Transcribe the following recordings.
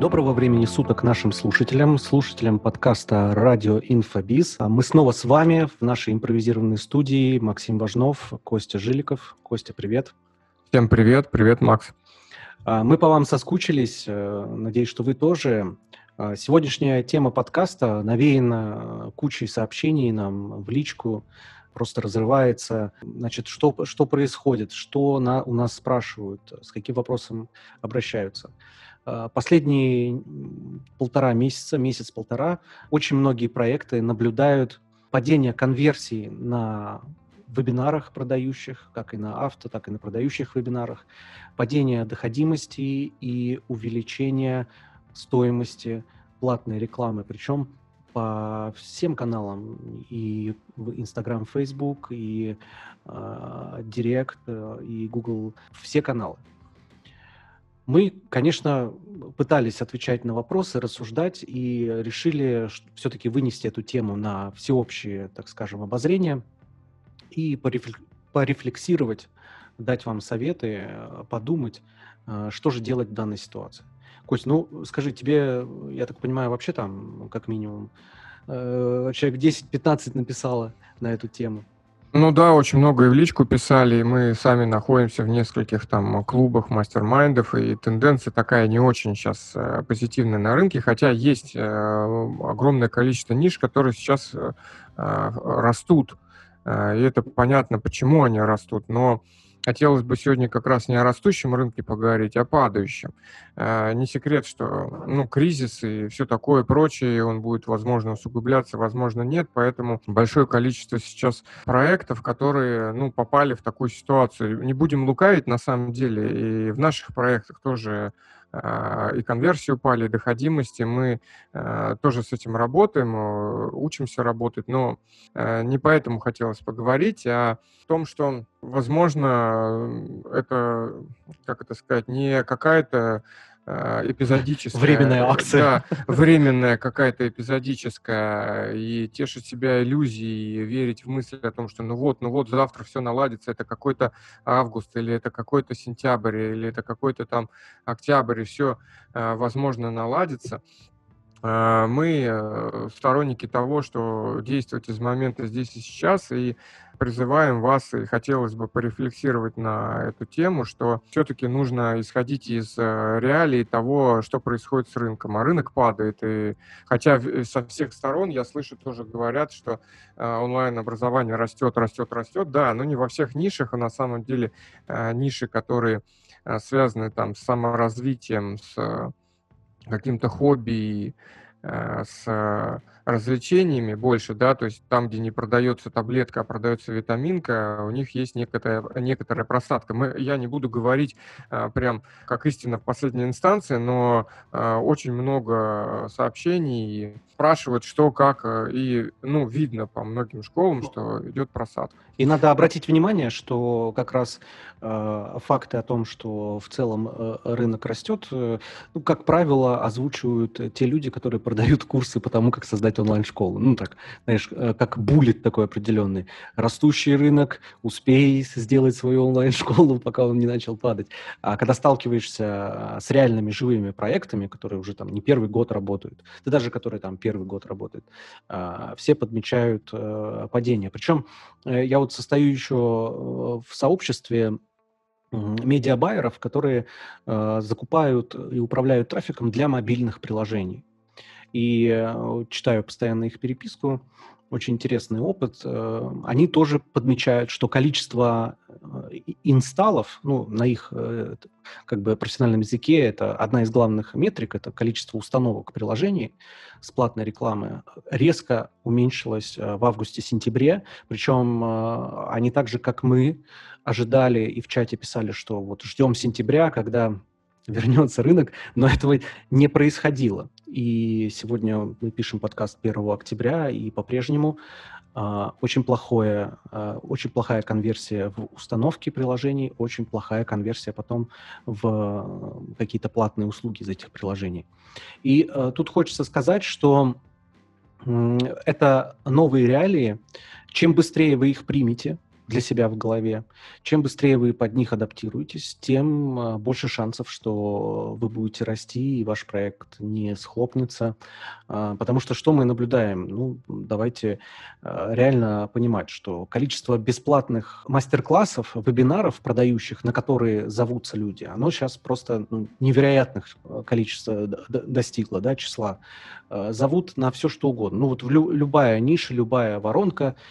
Доброго времени суток нашим слушателям, слушателям подкаста «Радио Инфобиз». Мы снова с вами в нашей импровизированной студии. Максим Важнов, Костя Жиликов. Костя, привет. Всем привет. Привет, Макс. А, мы по вам соскучились. Э, надеюсь, что вы тоже. А, сегодняшняя тема подкаста навеяна кучей сообщений нам в личку просто разрывается. Значит, что, что происходит, что на, у нас спрашивают, с каким вопросом обращаются. А, последние полтора месяца, месяц-полтора, очень многие проекты наблюдают падение конверсии на вебинарах продающих, как и на авто, так и на продающих вебинарах, падение доходимости и увеличение стоимости платной рекламы, причем по всем каналам, и Instagram, Facebook, и э, Direct, и Google, все каналы. Мы, конечно, пытались отвечать на вопросы, рассуждать и решили все-таки вынести эту тему на всеобщее, так скажем, обозрение и порефлексировать, дать вам советы, подумать, э, что же делать в данной ситуации. Кость, ну скажи, тебе, я так понимаю, вообще там как минимум э, человек 10-15 написала на эту тему. Ну да, очень много и в личку писали, и мы сами находимся в нескольких там клубах мастер-майндов, и тенденция такая не очень сейчас э, позитивная на рынке, хотя есть э, огромное количество ниш, которые сейчас э, растут, и это понятно, почему они растут, но Хотелось бы сегодня как раз не о растущем рынке поговорить, а о падающем. Э, не секрет, что ну, кризис и все такое прочее, он будет, возможно, усугубляться, возможно, нет. Поэтому большое количество сейчас проектов, которые ну, попали в такую ситуацию. Не будем лукавить, на самом деле, и в наших проектах тоже и конверсии упали, и доходимости. Мы а, тоже с этим работаем, э, учимся работать, но не поэтому хотелось поговорить, а в том, что, возможно, это, как это сказать, не какая-то а, эпизодическая. Временная акция. Да, временная какая-то эпизодическая, и тешить себя иллюзией, верить в мысль о том, что ну вот, ну вот завтра все наладится, это какой-то август, или это какой-то сентябрь, или это какой-то там октябрь, и все, а, возможно, наладится. А, мы э, сторонники того, что действовать из момента здесь и сейчас, и призываем вас, и хотелось бы порефлексировать на эту тему, что все-таки нужно исходить из э, реалий того, что происходит с рынком. А рынок падает, и хотя со всех сторон я слышу, тоже говорят, что э, онлайн-образование растет, растет, растет, да, но не во всех нишах, а на самом деле ниши, которые связаны там с саморазвитием, с каким-то хобби, э, с развлечениями больше, да, то есть там, где не продается таблетка, а продается витаминка, у них есть некоторая, некоторая просадка. Мы, я не буду говорить а, прям как истина в последней инстанции, но а, очень много сообщений спрашивают, что, как, и, ну, видно по многим школам, что идет просадка. И надо обратить внимание, что как раз э, факты о том, что в целом э, рынок растет, э, ну, как правило, озвучивают те люди, которые продают курсы по тому, как создать создать онлайн-школу. Ну, так, знаешь, э, как буллет такой определенный. Растущий рынок, успей сделать свою онлайн-школу, пока он не начал падать. А когда сталкиваешься а, с реальными живыми проектами, которые уже там не первый год работают, да даже которые там первый год работают, а, все подмечают э, падение. Причем э, я вот состою еще в сообществе медиабайеров, которые э, закупают и управляют трафиком для мобильных приложений и э, читаю постоянно их переписку, очень интересный опыт. Э, они тоже подмечают, что количество э, инсталлов, ну, на их как бы профессиональном языке, это одна из главных метрик, это количество установок приложений с платной рекламы, резко уменьшилось в августе-сентябре. Причем они так же, как мы, ожидали и в чате писали, что вот ждем сентября, когда вернется рынок, но этого не происходило. И сегодня мы пишем подкаст 1 октября, и по-прежнему э, очень, плохое, э, очень плохая конверсия в установке приложений, очень плохая конверсия потом в какие-то платные услуги из этих приложений. И э, тут хочется сказать, что э, это новые реалии. Чем быстрее вы их примете, для себя в голове. Чем быстрее вы под них адаптируетесь, тем а, больше шансов, что вы будете расти, и ваш проект не схлопнется. А, потому что что мы наблюдаем? Ну, давайте а, реально понимать, что количество бесплатных мастер-классов, вебинаров продающих, на которые зовутся люди, оно сейчас просто ну, невероятных количества достигло, да, числа. Зовут на все, что угодно. Ну, вот в лю- любая ниша, любая воронка –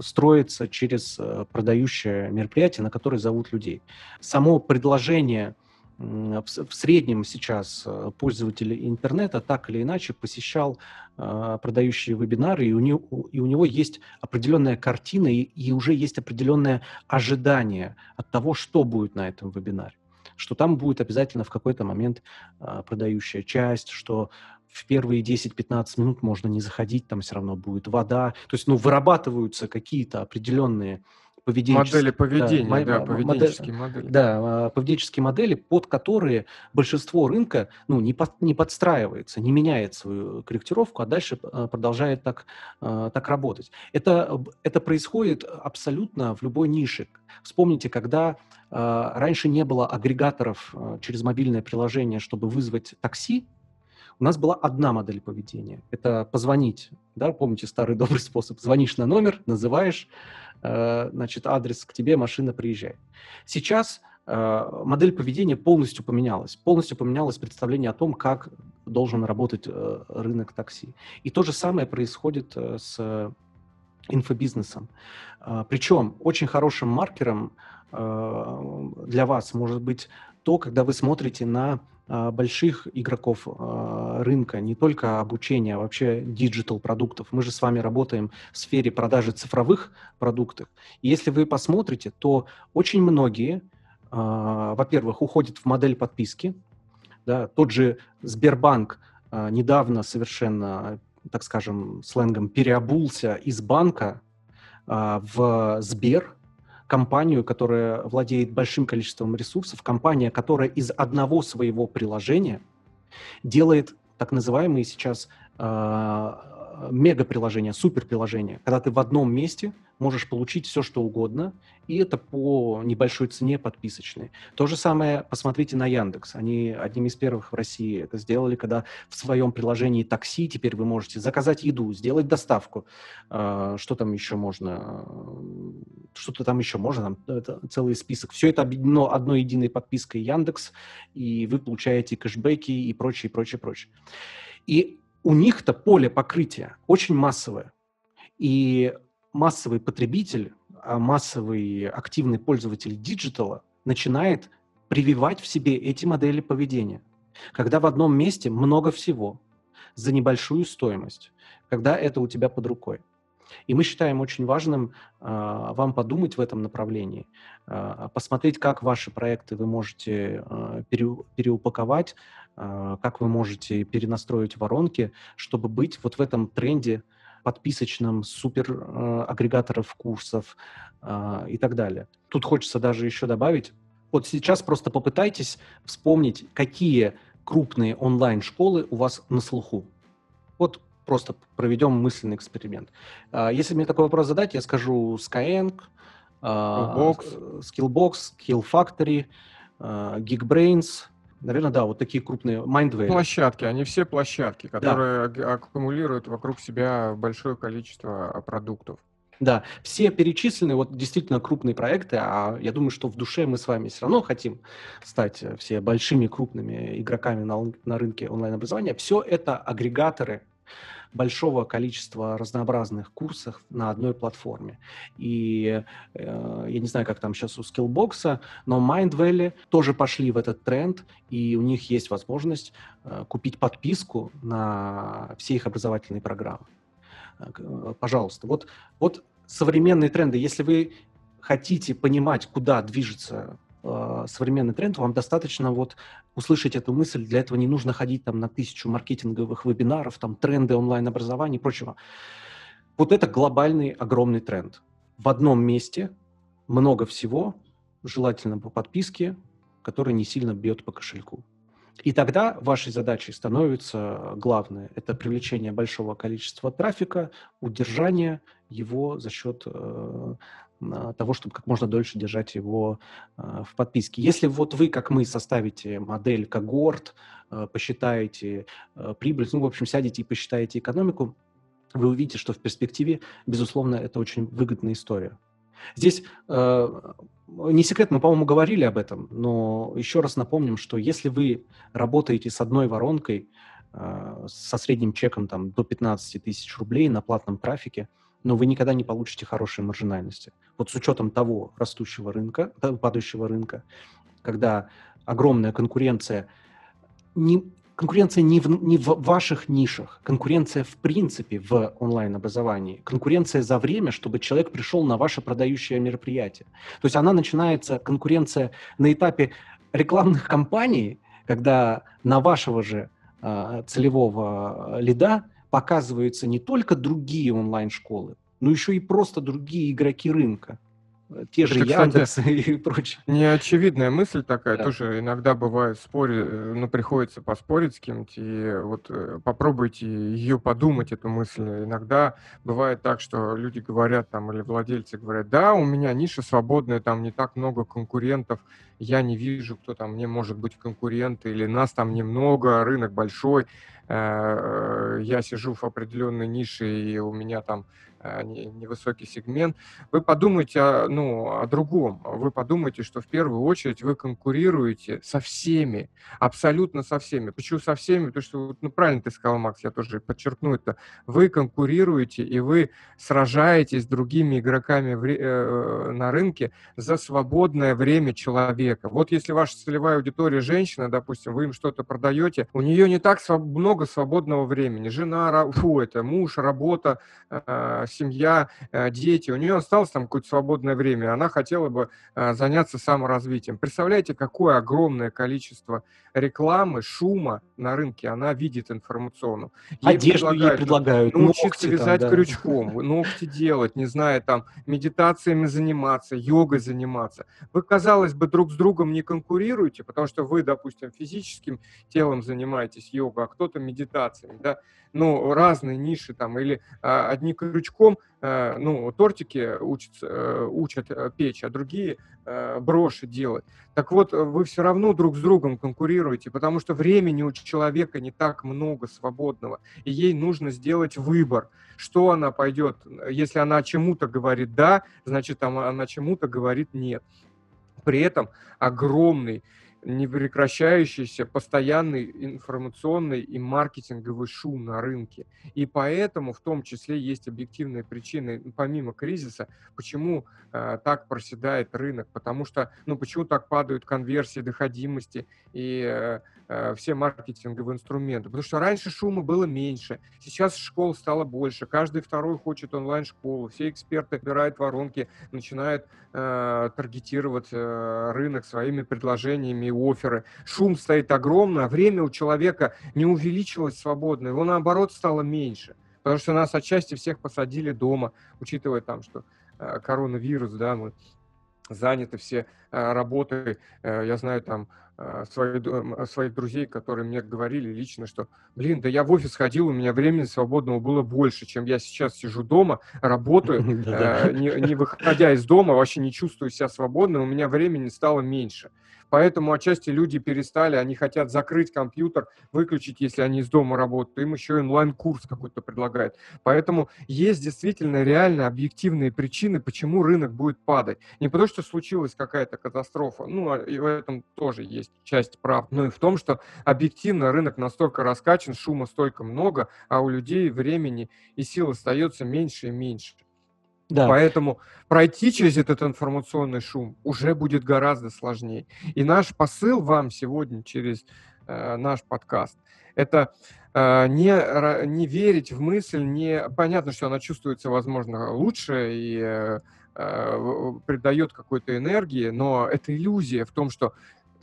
строится через э, продающее мероприятие, на которое зовут людей. Само предложение в среднем сейчас э, пользователь интернета так или иначе посещал продающие вебинары, и у него, и у него есть определенная картина, и, и уже есть определенное ожидание от того, что будет на этом вебинаре что там будет обязательно в какой-то момент продающая часть, что в первые 10-15 минут можно не заходить, там все равно будет вода. То есть, ну, вырабатываются какие-то определенные поведенческие... Модели поведения, да, да поведенческие модель, модели. Да, поведенческие модели, под которые большинство рынка ну, не, под, не подстраивается, не меняет свою корректировку, а дальше а, продолжает так, а, так работать. Это, это происходит абсолютно в любой нише. Вспомните, когда раньше не было агрегаторов через мобильное приложение, чтобы вызвать такси, у нас была одна модель поведения. Это позвонить, да, помните старый добрый способ. Звонишь на номер, называешь, э, значит, адрес к тебе, машина приезжает. Сейчас э, модель поведения полностью поменялась. Полностью поменялось представление о том, как должен работать э, рынок такси. И то же самое происходит э, с инфобизнесом. Э, причем очень хорошим маркером э, для вас может быть то, когда вы смотрите на больших игроков а, рынка, не только обучения, а вообще диджитал продуктов. Мы же с вами работаем в сфере продажи цифровых продуктов. И если вы посмотрите, то очень многие, во-первых, уходят в модель подписки. Да, тот же Сбербанк недавно совершенно, так скажем, сленгом переобулся из банка в Сбер, компанию, которая владеет большим количеством ресурсов, компания, которая из одного своего приложения делает так называемые сейчас э, мега-приложения, супер-приложения, когда ты в одном месте можешь получить все, что угодно, и это по небольшой цене подписочной. То же самое посмотрите на Яндекс. Они одними из первых в России это сделали, когда в своем приложении такси теперь вы можете заказать еду, сделать доставку. А, что там еще можно? Что-то там еще можно, там это целый список. Все это объединено одной единой подпиской Яндекс, и вы получаете кэшбэки и прочее, прочее, прочее. И у них-то поле покрытия очень массовое. И массовый потребитель, а массовый активный пользователь диджитала начинает прививать в себе эти модели поведения. Когда в одном месте много всего за небольшую стоимость, когда это у тебя под рукой. И мы считаем очень важным э, вам подумать в этом направлении, э, посмотреть, как ваши проекты вы можете э, пере, переупаковать, э, как вы можете перенастроить воронки, чтобы быть вот в этом тренде подписочном, супер э, агрегаторов курсов э, и так далее. Тут хочется даже еще добавить, вот сейчас просто попытайтесь вспомнить, какие крупные онлайн-школы у вас на слуху. Вот просто проведем мысленный эксперимент. Э, если мне такой вопрос задать, я скажу Skyeng, Skillbox, Skillbox Skill Factory, Geekbrains, Наверное, да, вот такие крупные Mindvalley. Площадки, они все площадки, которые да. аккумулируют вокруг себя большое количество а, продуктов. Да, все перечисленные вот действительно крупные проекты, а я думаю, что в душе мы с вами все равно хотим стать э, все большими крупными игроками на, на рынке онлайн-образования. Все это агрегаторы большого количества разнообразных курсов на одной платформе. И э, я не знаю, как там сейчас у Skillbox, но Mindvalley тоже пошли в этот тренд, и у них есть возможность э, купить подписку на все их образовательные программы. Э, пожалуйста, вот, вот современные тренды. Если вы хотите понимать, куда движется э, современный тренд, вам достаточно вот услышать эту мысль. Для этого не нужно ходить там на тысячу маркетинговых вебинаров, там тренды онлайн-образования и прочего. Вот это глобальный огромный тренд. В одном месте много всего, желательно по подписке, который не сильно бьет по кошельку. И тогда вашей задачей становится главное – это привлечение большого количества трафика, удержание его за счет э, того, чтобы как можно дольше держать его в подписке. Если вот вы, как мы, составите модель когорт, посчитаете прибыль, ну, в общем, сядете и посчитаете экономику, вы увидите, что в перспективе, безусловно, это очень выгодная история. Здесь э, не секрет, мы, по-моему, говорили об этом, но еще раз напомним, что если вы работаете с одной воронкой, э, со средним чеком там, до 15 тысяч рублей на платном трафике, но вы никогда не получите хорошей маржинальности. Вот с учетом того растущего рынка, падающего рынка, когда огромная конкуренция не, конкуренция не в, не в ваших нишах, конкуренция в принципе в онлайн-образовании, конкуренция за время, чтобы человек пришел на ваше продающее мероприятие. То есть она начинается, конкуренция на этапе рекламных кампаний, когда на вашего же э, целевого лида показываются не только другие онлайн-школы, но еще и просто другие игроки рынка те же Это, Яндекс и прочее. Неочевидная мысль такая, да. тоже иногда бывает спори, э, ну, приходится поспорить с кем-то, и вот э, попробуйте ее подумать, эту мысль. Иногда бывает так, что люди говорят там, или владельцы говорят, да, у меня ниша свободная, там не так много конкурентов, я не вижу, кто там мне может быть конкурент, или нас там немного, рынок большой, э, я сижу в определенной нише, и у меня там невысокий сегмент, вы подумайте ну, о другом. Вы подумайте, что в первую очередь вы конкурируете со всеми, абсолютно со всеми. Почему со всеми? Потому что, ну, правильно ты сказал, Макс, я тоже подчеркну это. Вы конкурируете и вы сражаетесь с другими игроками в, э, на рынке за свободное время человека. Вот если ваша целевая аудитория женщина, допустим, вы им что-то продаете, у нее не так много свободного времени. Жена, фу, это муж, работа, э, семья, э, дети, у нее осталось там какое-то свободное время, она хотела бы э, заняться саморазвитием. Представляете, какое огромное количество рекламы, шума на рынке она видит информационно. Ей Одежду предлагают, ей предлагают, научиться ногти вязать там, да. крючком, ногти делать, не знаю, там, медитациями заниматься, йогой заниматься. Вы, казалось бы, друг с другом не конкурируете, потому что вы, допустим, физическим телом занимаетесь йогой, а кто-то медитациями, да, ну, разные ниши там, или а, одни крючком, а, ну, тортики учатся, учат а, печь, а другие броши делать. Так вот, вы все равно друг с другом конкурируете, потому что времени у человека не так много свободного, и ей нужно сделать выбор, что она пойдет. Если она чему-то говорит «да», значит, она чему-то говорит «нет». При этом огромный непрекращающийся постоянный информационный и маркетинговый шум на рынке. И поэтому в том числе есть объективные причины, помимо кризиса, почему э, так проседает рынок, потому что, ну, почему так падают конверсии, доходимости и э, все маркетинговые инструменты. Потому что раньше шума было меньше, сейчас школ стало больше, каждый второй хочет онлайн-школу, все эксперты убирают воронки, начинают э, таргетировать э, рынок своими предложениями оферы. Шум стоит огромный, а время у человека не увеличилось свободно, его наоборот стало меньше. Потому что нас отчасти всех посадили дома, учитывая там, что э, коронавирус, да, мы заняты все э, работой. Э, я знаю там э, свои, своих друзей, которые мне говорили лично, что, блин, да я в офис ходил, у меня времени свободного было больше, чем я сейчас сижу дома, работаю, не выходя из дома, вообще не чувствую себя свободным, у меня времени стало меньше. Поэтому отчасти люди перестали, они хотят закрыть компьютер, выключить, если они из дома работают. Им еще онлайн-курс какой-то предлагают. Поэтому есть действительно реально объективные причины, почему рынок будет падать. Не потому, что случилась какая-то катастрофа, ну, а и в этом тоже есть часть прав, но и в том, что объективно рынок настолько раскачан, шума столько много, а у людей времени и сил остается меньше и меньше. Да. Поэтому пройти через этот информационный шум уже будет гораздо сложнее. И наш посыл вам сегодня через э, наш подкаст – это э, не, не верить в мысль, не понятно, что она чувствуется, возможно, лучше и э, э придает какой-то энергии, но это иллюзия в том, что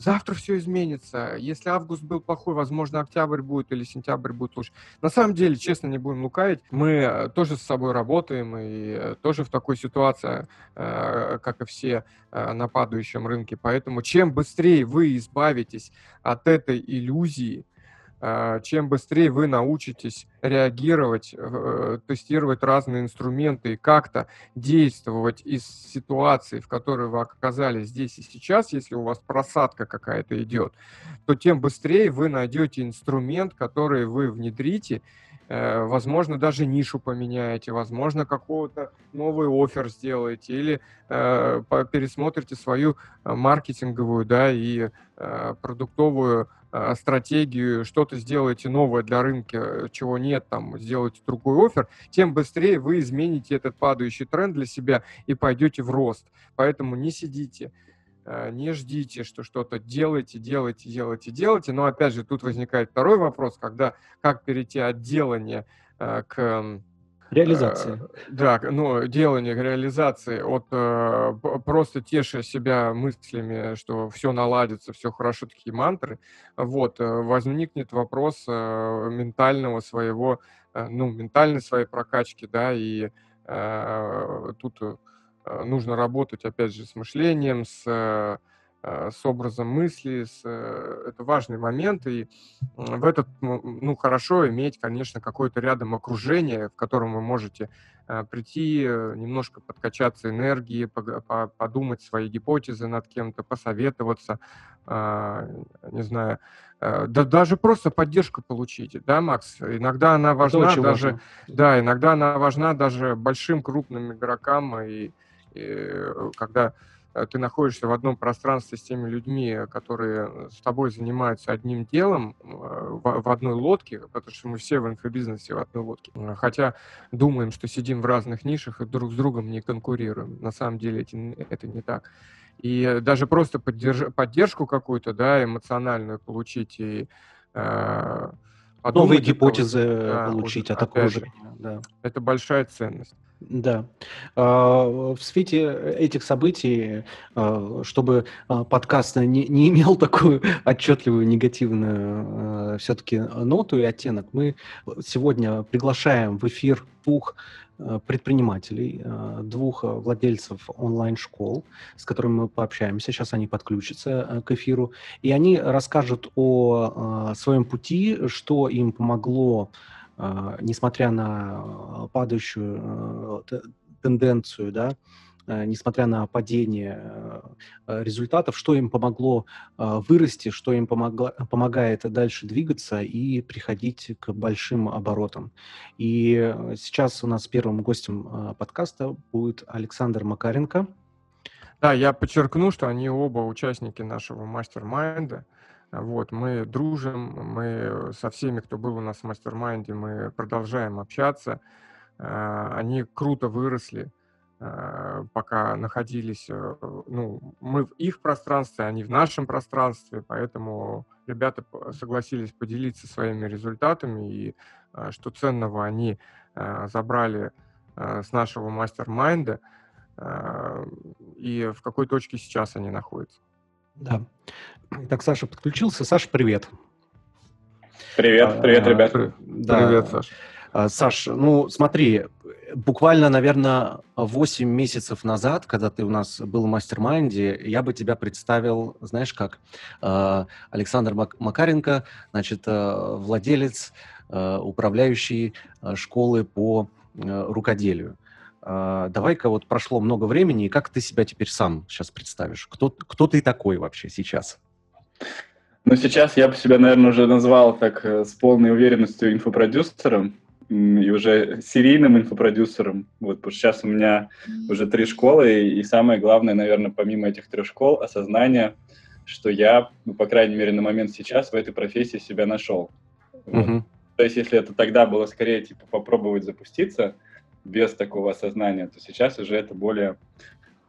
завтра все изменится. Если август был плохой, возможно, октябрь будет или сентябрь будет лучше. На самом деле, честно, не будем лукавить, мы э, тоже с собой работаем и э, тоже в такой ситуации, э, как и все на падающем рынке. Поэтому чем быстрее вы избавитесь от этой иллюзии, чем быстрее вы научитесь реагировать, э, тестировать разные инструменты и как-то действовать из ситуации, в которой вы оказались здесь и сейчас, если у вас просадка какая-то идет, то тем быстрее вы найдете инструмент, который вы внедрите, э, возможно, даже нишу поменяете, возможно, какого-то новый офер сделаете или э, пересмотрите свою маркетинговую да, и продуктовую а, стратегию, что-то сделаете новое для рынка, чего нет, там, сделаете другой офер, тем быстрее вы измените этот падающий тренд для себя и пойдете в рост. Поэтому не сидите, а, не ждите, что что-то делайте, делайте, делайте, делайте. Но опять же, тут возникает второй вопрос, когда как перейти от делания а, к Реализация. Э, да, ну, делание реализации от э, просто теша себя мыслями, что все наладится, все хорошо, такие мантры, вот, э, возникнет вопрос э, ментального своего, э, ну, ментальной своей прокачки, да, и э, тут э, нужно работать, опять же, с мышлением, с э, Э, с образом мысли, с, э, это важный момент, и в этот, ну, хорошо иметь, конечно, какое-то рядом окружение, в котором вы можете э, прийти, немножко подкачаться энергии, подумать свои гипотезы над кем-то, посоветоваться, а, не знаю, да, даже просто поддержку получить, да, Макс? Иногда она важна даже, важно. да, иногда она важна даже большим крупным игрокам, и, и когда Э, ты находишься в одном пространстве с теми людьми, которые с тобой занимаются одним делом э, в, одной лодке, потому что мы все в инфобизнесе в одной лодке. Хотя думаем, что сидим в разных нишах и друг с другом не конкурируем. На самом деле это, это не так. И даже просто поддерж, поддержку какую-то, да, эмоциональную получить и э, Новые гипотезы да, получить от окружения. Да. Это большая ценность. Да. А, в свете этих событий, а, чтобы а, подкаст не, не имел такую отчетливую негативную все-таки ноту и оттенок, мы сегодня приглашаем в эфир двух предпринимателей, двух владельцев онлайн-школ, с которыми мы пообщаемся. Сейчас они подключатся к эфиру, и они расскажут о своем пути, что им помогло несмотря на падающую э, тенденцию, да, несмотря на падение результатов, что им помогло вырасти, что им помогло, помогает дальше двигаться и приходить к большим оборотам. И сейчас у нас первым гостем подкаста будет Александр Макаренко. Да, я подчеркну, что они оба участники нашего мастер-майнда. Вот, мы дружим, мы со всеми, кто был у нас в мастер-майнде, мы продолжаем общаться. А, они круто выросли, а, пока находились, э, ну, мы в их пространстве, они в нашем пространстве, поэтому ребята согласились поделиться своими результатами, и что ценного они забрали с нашего мастер-майнда, и в какой точке сейчас они находятся. Да. Так, Саша подключился. Саша, привет. Привет, привет, ребят. Да. Привет, Саша. А, Саш, ну смотри, буквально, наверное, 8 месяцев назад, когда ты у нас был в мастер-майнде, я бы тебя представил, знаешь как, а, Александр Макаренко, значит, а, владелец, управляющий школы по рукоделию. А, давай-ка вот прошло много времени, и как ты себя теперь сам сейчас представишь? Кто, кто ты такой вообще сейчас? Ну, сейчас я бы себя, наверное, уже назвал так э, с полной уверенностью инфопродюсером и уже серийным инфопродюсером. Вот, потому что сейчас у меня уже три школы, и, и самое главное, наверное, помимо этих трех школ, осознание, что я, ну, по крайней мере, на момент сейчас в этой профессии себя нашел. Вот. Угу. То есть, если это тогда было скорее, типа, попробовать запуститься – без такого осознания, то сейчас уже это более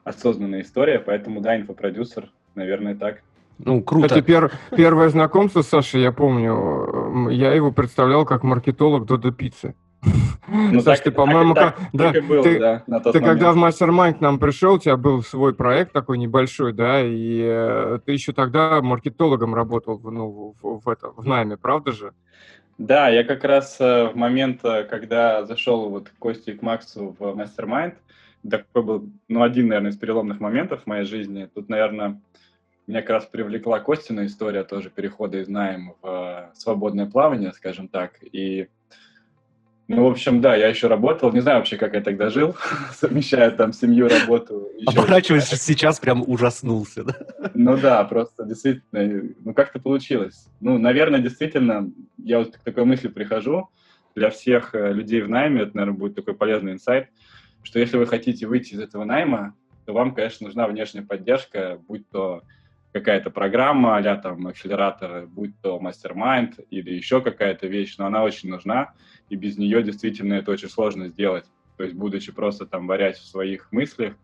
осознанная история, поэтому, да, инфопродюсер, наверное, так. Ну, круто. Кстати, пер, первое знакомство с Сашей, я помню, я его представлял как маркетолог Додо Пиццы. Ну, Саш, так, ты, по-моему, как, да, ты, да, на тот ты когда в Mastermind к нам пришел, у тебя был свой проект такой небольшой, да, и э, ты еще тогда маркетологом работал в, ну, в, в, это, в найме, правда же? Да, я как раз э, в момент, э, когда зашел вот к Косте и к Максу в Mastermind, такой был, ну, один, наверное, из переломных моментов в моей жизни. Тут, наверное, меня как раз привлекла Костина история тоже перехода из найма в э, свободное плавание, скажем так. И, ну, в общем, да, я еще работал, не знаю вообще, как я тогда жил, совмещая там семью, работу. Оборачиваясь сейчас, прям ужаснулся, да? Ну да, просто действительно, ну как-то получилось. Ну, наверное, действительно, я вот к такой мысли прихожу, для всех э, людей в найме, это, наверное, будет такой полезный инсайт, что если вы хотите выйти из этого найма, то вам, конечно, нужна внешняя поддержка, будь то какая-то программа, а там акселератор, будь то мастер-майнд или еще какая-то вещь, но она очень нужна, и без нее действительно это очень сложно сделать. То есть, будучи просто там варясь в своих мыслях,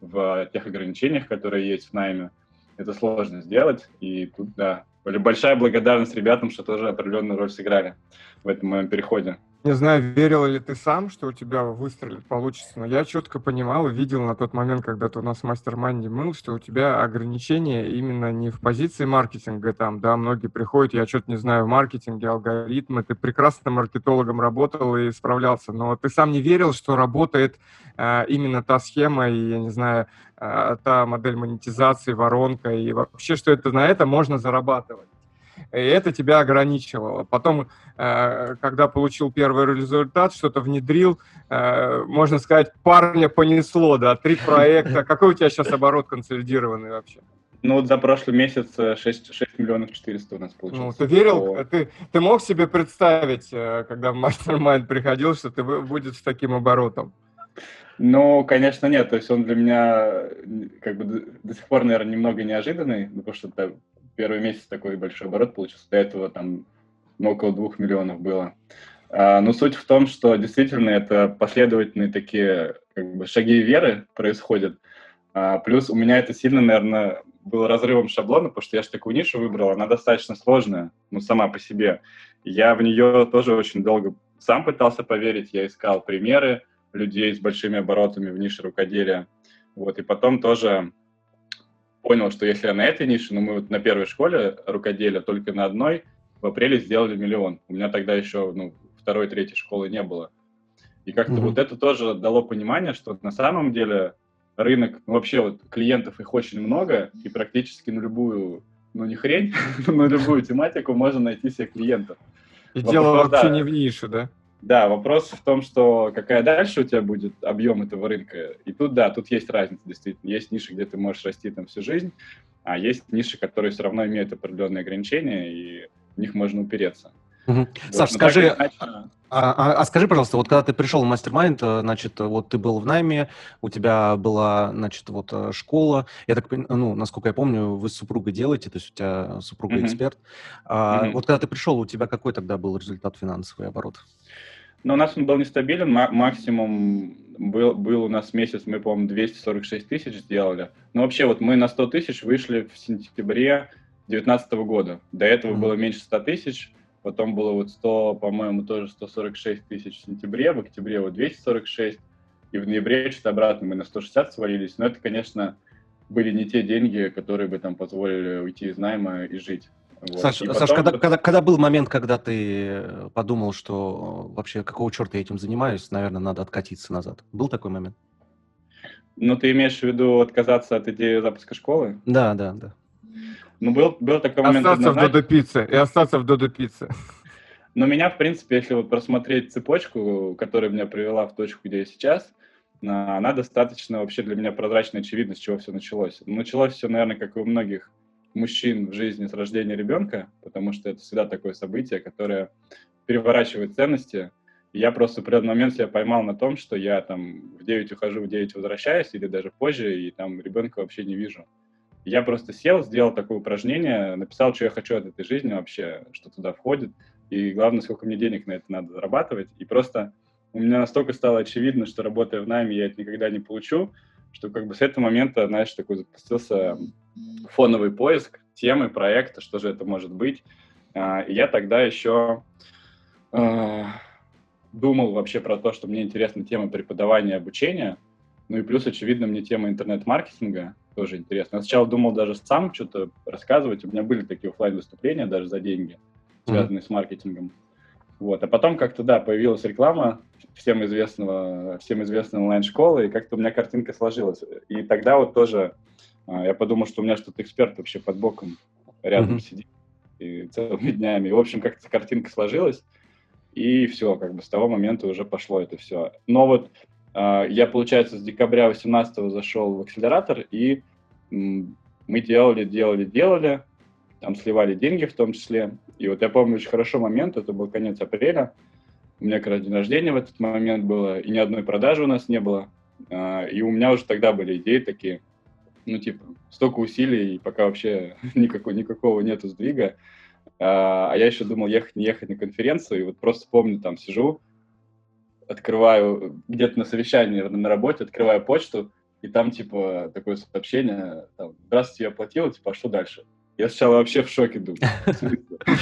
в тех ограничениях, которые есть в найме, это сложно сделать, и тут, да, большая благодарность ребятам, что тоже определенную роль сыграли в этом моем переходе. Не знаю, верил ли ты сам, что у тебя выстрелит, получится, но я четко понимал и видел на тот момент, когда ты у нас в мастер-майнде был, что у тебя ограничения именно не в позиции маркетинга, там, да, многие приходят, я что-то не знаю в маркетинге, алгоритмы, ты прекрасно маркетологом работал и справлялся, но ты сам не верил, что работает э, именно та схема и, я не знаю, э, та модель монетизации, воронка, и вообще, что это на это можно зарабатывать и это тебя ограничивало. Потом, э, когда получил первый результат, что-то внедрил, э, можно сказать, парня понесло, да, три проекта. Какой у тебя сейчас оборот консолидированный вообще? Ну, вот за прошлый месяц 6, 6 миллионов 400 у нас получилось. Ну, ты верил, О. ты, ты мог себе представить, э, когда в Mastermind приходил, что ты будешь с таким оборотом? Ну, конечно, нет. То есть он для меня как бы до сих пор, наверное, немного неожиданный, потому что это первый месяц такой большой оборот получился. До этого там ну, около двух миллионов было. А, но суть в том, что действительно это последовательные такие как бы, шаги веры происходят. А, плюс у меня это сильно, наверное, было разрывом шаблона, потому что я же такую нишу выбрал, она достаточно сложная, ну, сама по себе. Я в нее тоже очень долго сам пытался поверить, я искал примеры людей с большими оборотами в нише рукоделия. Вот, и потом тоже понял, что если я на этой нише, ну, мы вот на первой школе рукоделия только на одной в апреле сделали миллион. У меня тогда еще, ну, второй, третьей школы не было. И как-то mm-hmm. вот это тоже дало понимание, что на самом деле рынок, ну, вообще вот клиентов их очень много, и практически на любую, ну, не хрень, на любую тематику можно найти себе клиентов. И дело вообще не в нише, да? Да, вопрос в том, что какая дальше у тебя будет объем этого рынка. И тут, да, тут есть разница, действительно. Есть ниши, где ты можешь расти там всю жизнь, а есть ниши, которые все равно имеют определенные ограничения, и в них можно упереться. Угу. Вот. Саш, Но скажи, иначе... а, а, а скажи, пожалуйста, вот когда ты пришел в мастер-майнд, э, значит, вот ты был в найме, у тебя была, значит, вот э, школа, я так ну, насколько я помню, вы с супругой делаете, то есть у тебя супруга mm эксперт. А, mm Вот когда ты пришел, у тебя какой тогда был результат финансовый оборот? Но у нас он был нестабилен, максимум был, был у нас месяц, мы, по-моему, 246 тысяч сделали. Но вообще вот мы на 100 тысяч вышли в сентябре 2019 года. До этого mm-hmm. было меньше 100 тысяч, потом было вот 100, по-моему, тоже 146 тысяч в сентябре, в октябре вот 246, и в ноябре что-то обратно мы на 160 свалились. Но это, конечно, были не те деньги, которые бы там позволили уйти из найма и жить. Вот. Саш, потом... Саш когда, когда, когда был момент, когда ты подумал, что вообще какого черта я этим занимаюсь, наверное, надо откатиться назад? Был такой момент? Ну, ты имеешь в виду отказаться от идеи запуска школы? Да, да, да. Ну, был, был такой момент... Остаться в Додо Пицце, и остаться в Додо Пицце. Но меня, в принципе, если вот просмотреть цепочку, которая меня привела в точку, где я сейчас, она достаточно вообще для меня прозрачно очевидно, с чего все началось. Началось все, наверное, как и у многих мужчин в жизни с рождения ребенка, потому что это всегда такое событие, которое переворачивает ценности. Я просто в определенный момент себя поймал на том, что я там в 9 ухожу, в 9 возвращаюсь, или даже позже, и там ребенка вообще не вижу. Я просто сел, сделал такое упражнение, написал, что я хочу от этой жизни вообще, что туда входит, и главное, сколько мне денег на это надо зарабатывать. И просто у меня настолько стало очевидно, что работая в найме, я это никогда не получу, что как бы с этого момента, знаешь, такой запустился фоновый поиск темы, проекта, что же это может быть. А, и я тогда еще а, думал вообще про то, что мне интересна тема преподавания и обучения, ну и плюс, очевидно, мне тема интернет-маркетинга тоже интересна. Я сначала думал даже сам что-то рассказывать, у меня были такие офлайн выступления даже за деньги, связанные mm-hmm. с маркетингом. Вот. А потом как-то, да, появилась реклама всем известного, всем известной онлайн-школы, и как-то у меня картинка сложилась. И тогда вот тоже я подумал, что у меня что-то эксперт вообще под боком рядом mm-hmm. сидит и целыми днями. в общем, как-то картинка сложилась, и все, как бы с того момента уже пошло это все. Но вот э, я, получается, с декабря 18 зашел в акселератор, и м, мы делали, делали, делали, там сливали деньги в том числе. И вот я помню очень хорошо момент, это был конец апреля, у меня как раз день рождения в этот момент было, и ни одной продажи у нас не было. Э, и у меня уже тогда были идеи такие, ну, типа, столько усилий, и пока вообще никакого, никакого нету сдвига. А, а я еще думал ехать, не ехать на конференцию, и вот просто помню, там сижу, открываю где-то на совещании на работе, открываю почту, и там, типа, такое сообщение, там, здравствуйте, я оплатила, типа, а что дальше? Я сначала вообще в шоке думаю.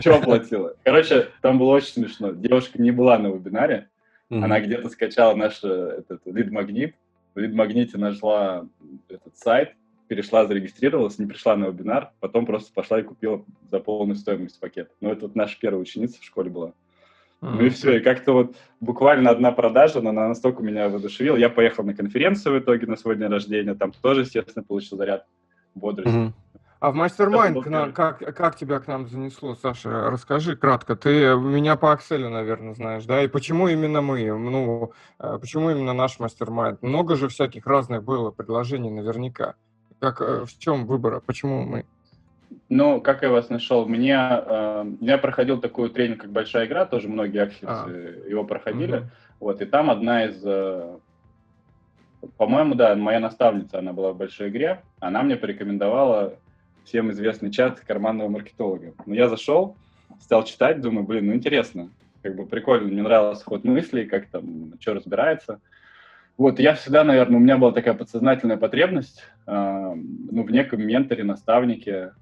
Что оплатила? Короче, там было очень смешно. Девушка не была на вебинаре, она где-то скачала наш этот лид-магнит, в лид-магните нашла этот сайт, перешла, зарегистрировалась, не пришла на вебинар, потом просто пошла и купила за полную стоимость пакет. Ну, это вот наша первая ученица в школе была. Mm-hmm. Ну и все, и как-то вот буквально одна продажа, но она настолько меня воодушевила. Я поехал на конференцию в итоге на свой день рождения, там тоже, естественно, получил заряд бодрости. Mm-hmm. А в мастер-майнд как, как тебя к нам занесло, Саша? Расскажи кратко. Ты меня по Акселю, наверное, знаешь, да? И почему именно мы? Ну, э, почему именно наш мастер-майнд? Много же всяких разных было предложений наверняка. Как, э, в чем выбор? Почему мы? Ну, как я вас нашел? Мне, э, я проходил такой тренинг, как «Большая игра», тоже многие аксельцы а. его проходили. Угу. Вот, и там одна из э, по-моему, да, моя наставница, она была в большой игре, она мне порекомендовала всем известный чат карманного маркетолога. Но я зашел, стал читать, думаю, блин, ну интересно, как бы прикольно, мне нравился ход мыслей, как там, что разбирается. Вот, я всегда, наверное, у меня была такая подсознательная потребность, э, ну, в неком менторе, наставнике.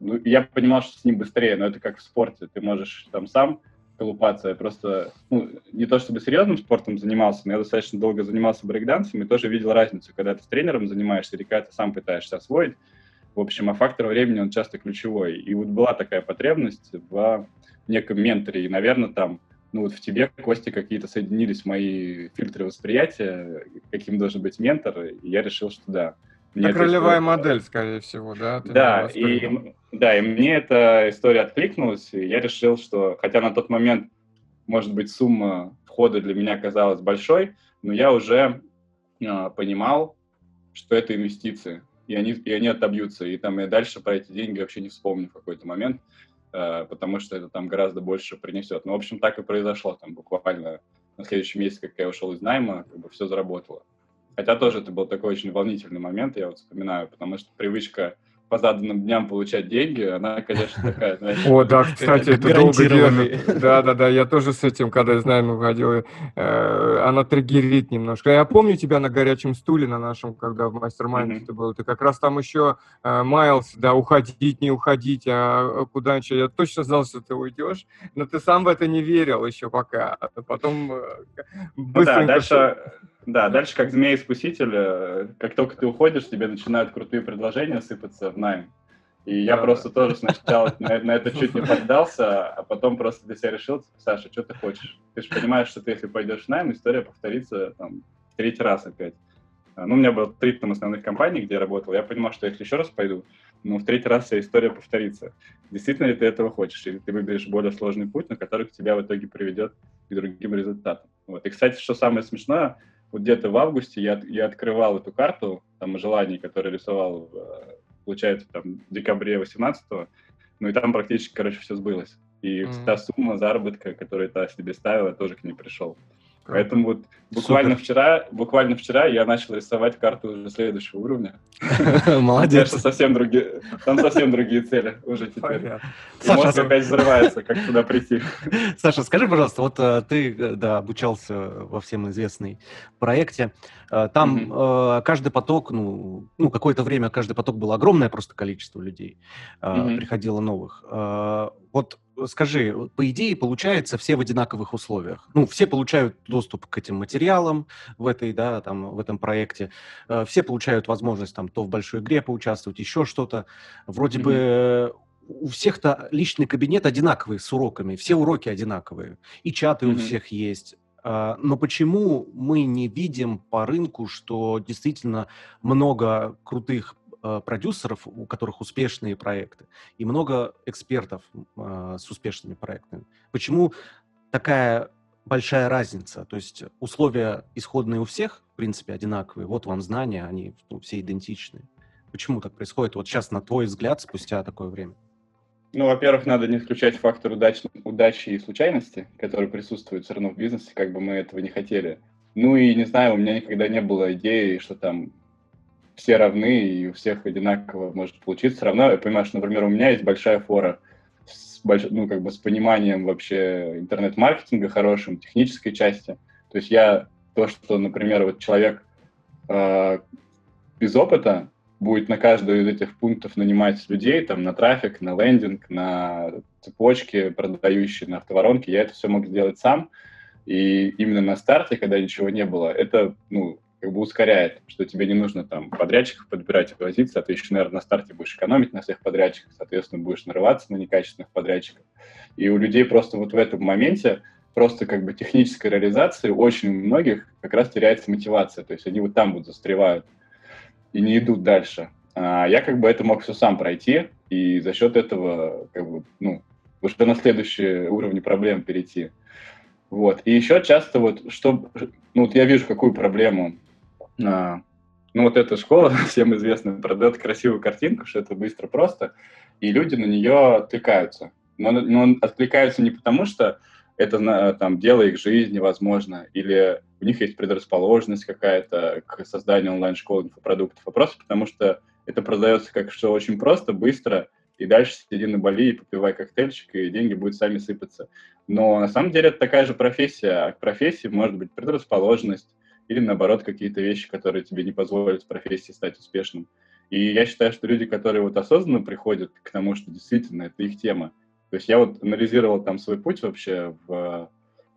Ну, я понимал, что с ним быстрее, но это как в спорте, ты можешь там сам колупаться. Я просто, ну, не то чтобы серьезным спортом занимался, но я достаточно долго занимался брейкдансом и тоже видел разницу, когда ты с тренером занимаешься или когда ты сам пытаешься освоить. В общем, а фактор времени, он часто ключевой. И вот была такая потребность в неком менторе. И, наверное, там, ну вот в тебе, Кости, какие-то соединились мои фильтры восприятия, каким должен быть ментор, и я решил, что да. Мне как ролевая история... модель, скорее всего, да? да, и, да, и мне эта история откликнулась, и я решил, что, хотя на тот момент, может быть, сумма входа для меня казалась большой, но я уже э, понимал, что это инвестиции и они, и они отобьются. И там я дальше про эти деньги вообще не вспомню в какой-то момент, э, потому что это там гораздо больше принесет. Ну, в общем, так и произошло. Там буквально на следующий месяц, как я ушел из найма, как бы все заработало. Хотя тоже это был такой очень волнительный момент, я вот вспоминаю, потому что привычка по заданным дням получать деньги, она, конечно, такая, знаешь... О, да, кстати, это долго держит. Да, да, да, я тоже с этим, когда из найма выходил, э, она триггерит немножко. Я помню тебя на горячем стуле на нашем, когда в мастер-майнде ты был, ты как раз там еще э, маялся, да, уходить, не уходить, а куда еще. Я точно знал, что ты уйдешь, но ты сам в это не верил еще пока. А потом быстренько... Ну да, дальше да, дальше как змея-искуситель, э, как только ты уходишь, тебе начинают крутые предложения сыпаться в найм. И я просто тоже сначала на, на это чуть не поддался, а потом просто для себя решил, типа, Саша, что ты хочешь? Ты же понимаешь, что ты, если пойдешь в найм, история повторится там, в третий раз опять. А, ну, у меня было три там основных компаний, где я работал. Я понимал, что если еще раз пойду, ну, в третий раз вся история повторится. Действительно ли ты этого хочешь? Или ты выберешь более сложный путь, на который тебя в итоге приведет к другим результатам? Вот. И, кстати, что самое смешное, вот где-то в августе я, я открывал эту карту, там, желаний, которые рисовал, э, получается, там, в декабре 18-го, ну и там практически, короче, все сбылось. И mm-hmm. та сумма заработка, которую та себе ставила, тоже к ней пришел. Поэтому вот буквально Супер. вчера, буквально вчера я начал рисовать карту уже следующего уровня. Молодец. Там совсем другие, там совсем другие цели уже теперь. Саша, мозг опять взрывается, как туда прийти. Саша, скажи, пожалуйста, вот э, ты, э, да, обучался во всем известной проекте. Э, там каждый поток, ну, ну, какое-то время каждый поток было огромное просто количество людей, приходило новых. Вот скажи, по идее, получается, все в одинаковых условиях. Ну, все получают доступ к этим материалам в этой, да, там, в этом проекте. Э, все получают возможность там то в большой игре поучаствовать, еще что-то. Вроде mm-hmm. бы у всех-то личный кабинет одинаковый с уроками, все уроки одинаковые, и чаты mm-hmm. у всех есть. А, но почему мы не видим по рынку, что действительно много крутых а, продюсеров, у которых успешные проекты, и много экспертов а, с успешными проектами? Почему такая большая разница? То есть условия исходные у всех, в принципе, одинаковые. Вот вам знания, они ну, все идентичны. Почему так происходит? Вот сейчас, на твой взгляд, спустя такое время. Ну, во-первых, надо не исключать фактор удач... удачи и случайности, который присутствует все равно в бизнесе, как бы мы этого не хотели. Ну и, не знаю, у меня никогда не было идеи, что там все равны и у всех одинаково может получиться. Равно я понимаю, что, например, у меня есть большая фора с, больш... ну, как бы с пониманием вообще интернет-маркетинга хорошим, технической части. То есть я то, что, например, вот человек э, без опыта, будет на каждую из этих пунктов нанимать людей, там, на трафик, на лендинг, на цепочки продающие, на автоворонки, я это все мог сделать сам. И именно на старте, когда ничего не было, это, ну, как бы ускоряет, что тебе не нужно там подрядчиков подбирать и возиться, а ты еще, наверное, на старте будешь экономить на всех подрядчиках, соответственно, будешь нарываться на некачественных подрядчиков. И у людей просто вот в этом моменте просто как бы технической реализации очень у многих как раз теряется мотивация, то есть они вот там вот застревают и не идут дальше. А я как бы это мог все сам пройти, и за счет этого как бы, ну, уже на следующие уровни проблем перейти. Вот. И еще часто вот, что, ну вот я вижу какую проблему, а, ну вот эта школа, всем известная, продает красивую картинку, что это быстро, просто, и люди на нее откликаются. Но, но откликаются не потому, что это там дело их жизни, возможно, или у них есть предрасположенность какая-то к созданию онлайн-школы инфопродуктов, а просто потому что это продается как что очень просто, быстро, и дальше сиди на Бали и попивай коктейльчик, и деньги будут сами сыпаться. Но на самом деле это такая же профессия, а к профессии может быть предрасположенность или, наоборот, какие-то вещи, которые тебе не позволят в профессии стать успешным. И я считаю, что люди, которые вот осознанно приходят к тому, что действительно это их тема, то есть я вот анализировал там свой путь вообще в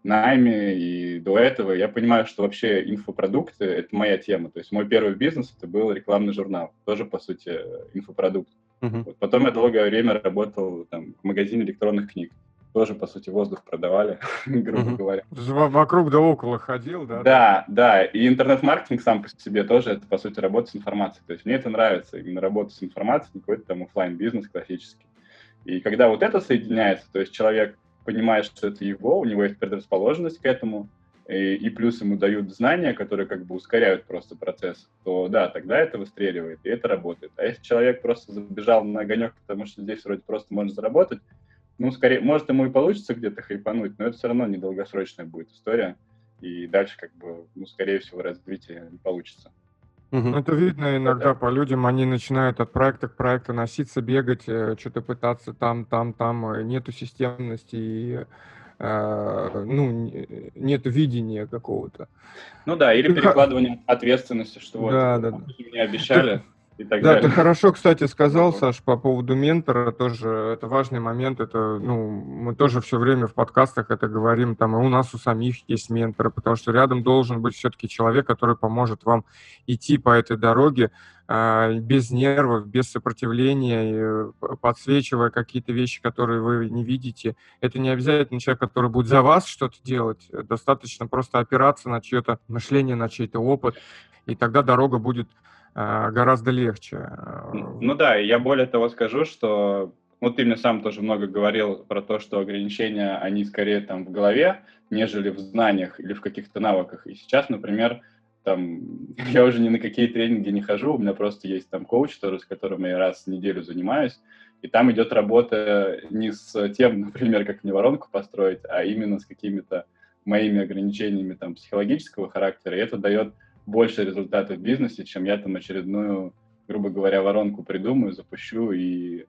найме и до этого. Я понимаю, что вообще инфопродукты — это моя тема. То есть мой первый бизнес — это был рекламный журнал. Тоже, по сути, инфопродукт. Uh-huh. Вот потом я долгое время работал там, в магазине электронных книг. Тоже, по сути, воздух продавали, грубо говоря. Вокруг да около ходил, да? Да, да. И интернет-маркетинг сам по себе тоже, это, по сути, работа с информацией. То есть мне это нравится, именно работа с информацией, какой-то там офлайн бизнес классический. И когда вот это соединяется, то есть человек понимает, что это его, у него есть предрасположенность к этому, и, и плюс ему дают знания, которые как бы ускоряют просто процесс, то да, тогда это выстреливает, и это работает. А если человек просто забежал на огонек, потому что здесь вроде просто можно заработать, ну, скорее, может, ему и получится где-то хайпануть, но это все равно недолгосрочная будет история, и дальше, как бы, ну, скорее всего, развитие не получится. Угу. Это видно иногда по людям, они начинают от проекта к проекту носиться, бегать, э, что-то пытаться там, там, там, нету системности и э, ну, нет видения какого-то. Ну да, или перекладывание ответственности, что вот да, да, мне обещали и так да, далее. ты хорошо, кстати, сказал, Саш, по поводу ментора, тоже это важный момент, это, ну, мы тоже все время в подкастах это говорим, там, и у нас у самих есть менторы, потому что рядом должен быть все-таки человек, который поможет вам идти по этой дороге э, без нервов, без сопротивления, э, подсвечивая какие-то вещи, которые вы не видите. Это не обязательно человек, который будет за вас что-то делать, достаточно просто опираться на чье-то мышление, на чей-то опыт, и тогда дорога будет а, гораздо легче. Ну да, я более того скажу, что вот ты мне сам тоже много говорил про то, что ограничения, они скорее там в голове, нежели в знаниях или в каких-то навыках. И сейчас, например, там, я уже ни на какие тренинги не хожу, у меня просто есть там коуч, с которым я раз в неделю занимаюсь, и там идет работа не с тем, например, как мне воронку построить, а именно с какими-то моими ограничениями там психологического характера, и это дает больше результатов в бизнесе, чем я там очередную, грубо говоря, воронку придумаю, запущу и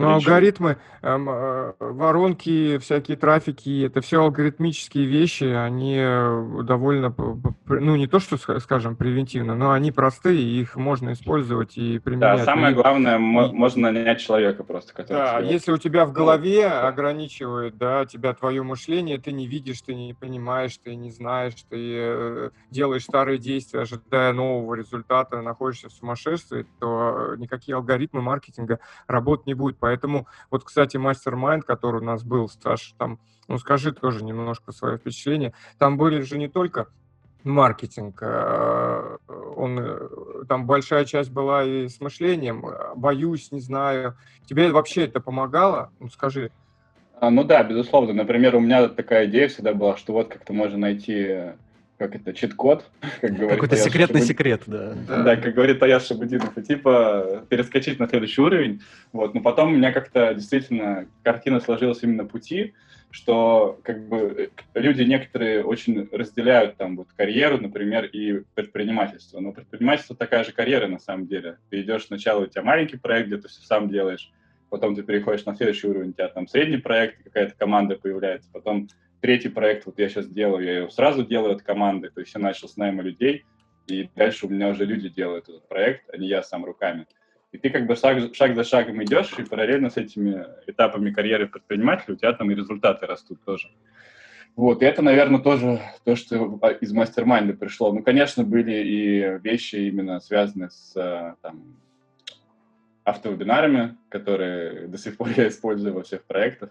ну, алгоритмы, эм, э, воронки, всякие трафики, это все алгоритмические вещи, они э, довольно, ну, не то, что, скажем, превентивно, но они простые, их можно использовать и применять. Да, самое главное, можно нанять человека просто, который... Да, если у тебя в голове ограничивает, да, тебя твое мышление, ты не видишь, ты не понимаешь, ты не знаешь, ты э, делаешь старые действия, ожидая нового результата, находишься в сумасшествии, то никакие алгоритмы маркетинга работать не будут. Поэтому вот, кстати, мастер-майнд, который у нас был, Саша, там, ну, скажи тоже немножко свое впечатление. Там были же не только маркетинг, э, он, э, там большая часть была и с мышлением, боюсь, не знаю. Тебе вообще это помогало? Ну, скажи. А, ну да, безусловно. Например, у меня такая идея всегда была, что вот как-то можно найти как это, чит-код, как говорит Какой-то секретный Шабудин. секрет, да. да. Да, как говорит Аяс Шабудинов, и типа перескочить на следующий уровень. Вот. Но потом у меня как-то действительно картина сложилась именно пути, что как бы люди некоторые очень разделяют там вот карьеру, например, и предпринимательство. Но предпринимательство такая же карьера на самом деле. Ты идешь сначала, у тебя маленький проект, где ты все сам делаешь, потом ты переходишь на следующий уровень, у тебя там средний проект, какая-то команда появляется, потом третий проект, вот я сейчас делаю, я его сразу делаю от команды, то есть я начал с найма людей, и дальше у меня уже люди делают этот проект, а не я сам руками. И ты как бы шаг, шаг за шагом идешь, и параллельно с этими этапами карьеры предпринимателя у тебя там и результаты растут тоже. Вот, и это, наверное, тоже то, что из мастер-майнда пришло. Ну, конечно, были и вещи именно связанные с там, автовебинарами, которые до сих пор я использую во всех проектах.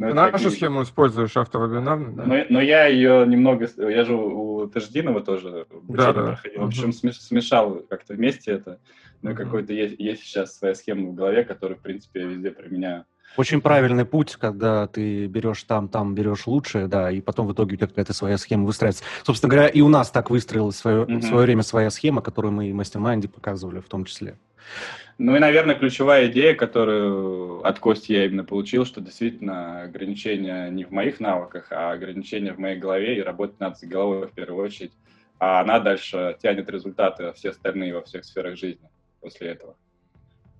Но Ты нашу такие... схему используешь автовебинарную? Да? Но, но я ее немного... Я же у Таждинова тоже да, да. проходил. В общем, смешал как-то вместе это. Ну, какой-то есть, есть сейчас своя схема в голове, которую, в принципе, я везде применяю. Очень правильный путь, когда ты берешь там, там берешь лучшее, да, и потом в итоге у тебя какая-то своя схема выстраивается. Собственно говоря, и у нас так выстроилась в свое, mm-hmm. в свое время своя схема, которую мы и мастер показывали в том числе. Ну и, наверное, ключевая идея, которую от Кости я именно получил, что действительно ограничение не в моих навыках, а ограничение в моей голове, и работать надо с головой в первую очередь. А она дальше тянет результаты, все остальные во всех сферах жизни после этого.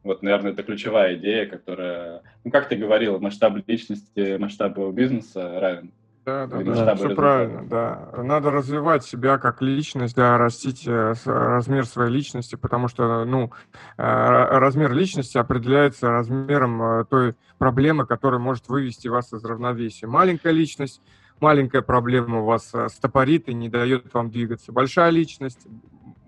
Вот, наверное, это ключевая идея, которая, ну, как ты говорил, масштаб личности, масштаб бизнеса равен да, да, да, все правильно, да. Надо развивать себя как личность, да, растить э, размер своей личности, потому что, ну, э, размер личности определяется размером э, той проблемы, которая может вывести вас из равновесия. Маленькая личность, маленькая проблема вас стопорит и не дает вам двигаться. Большая личность,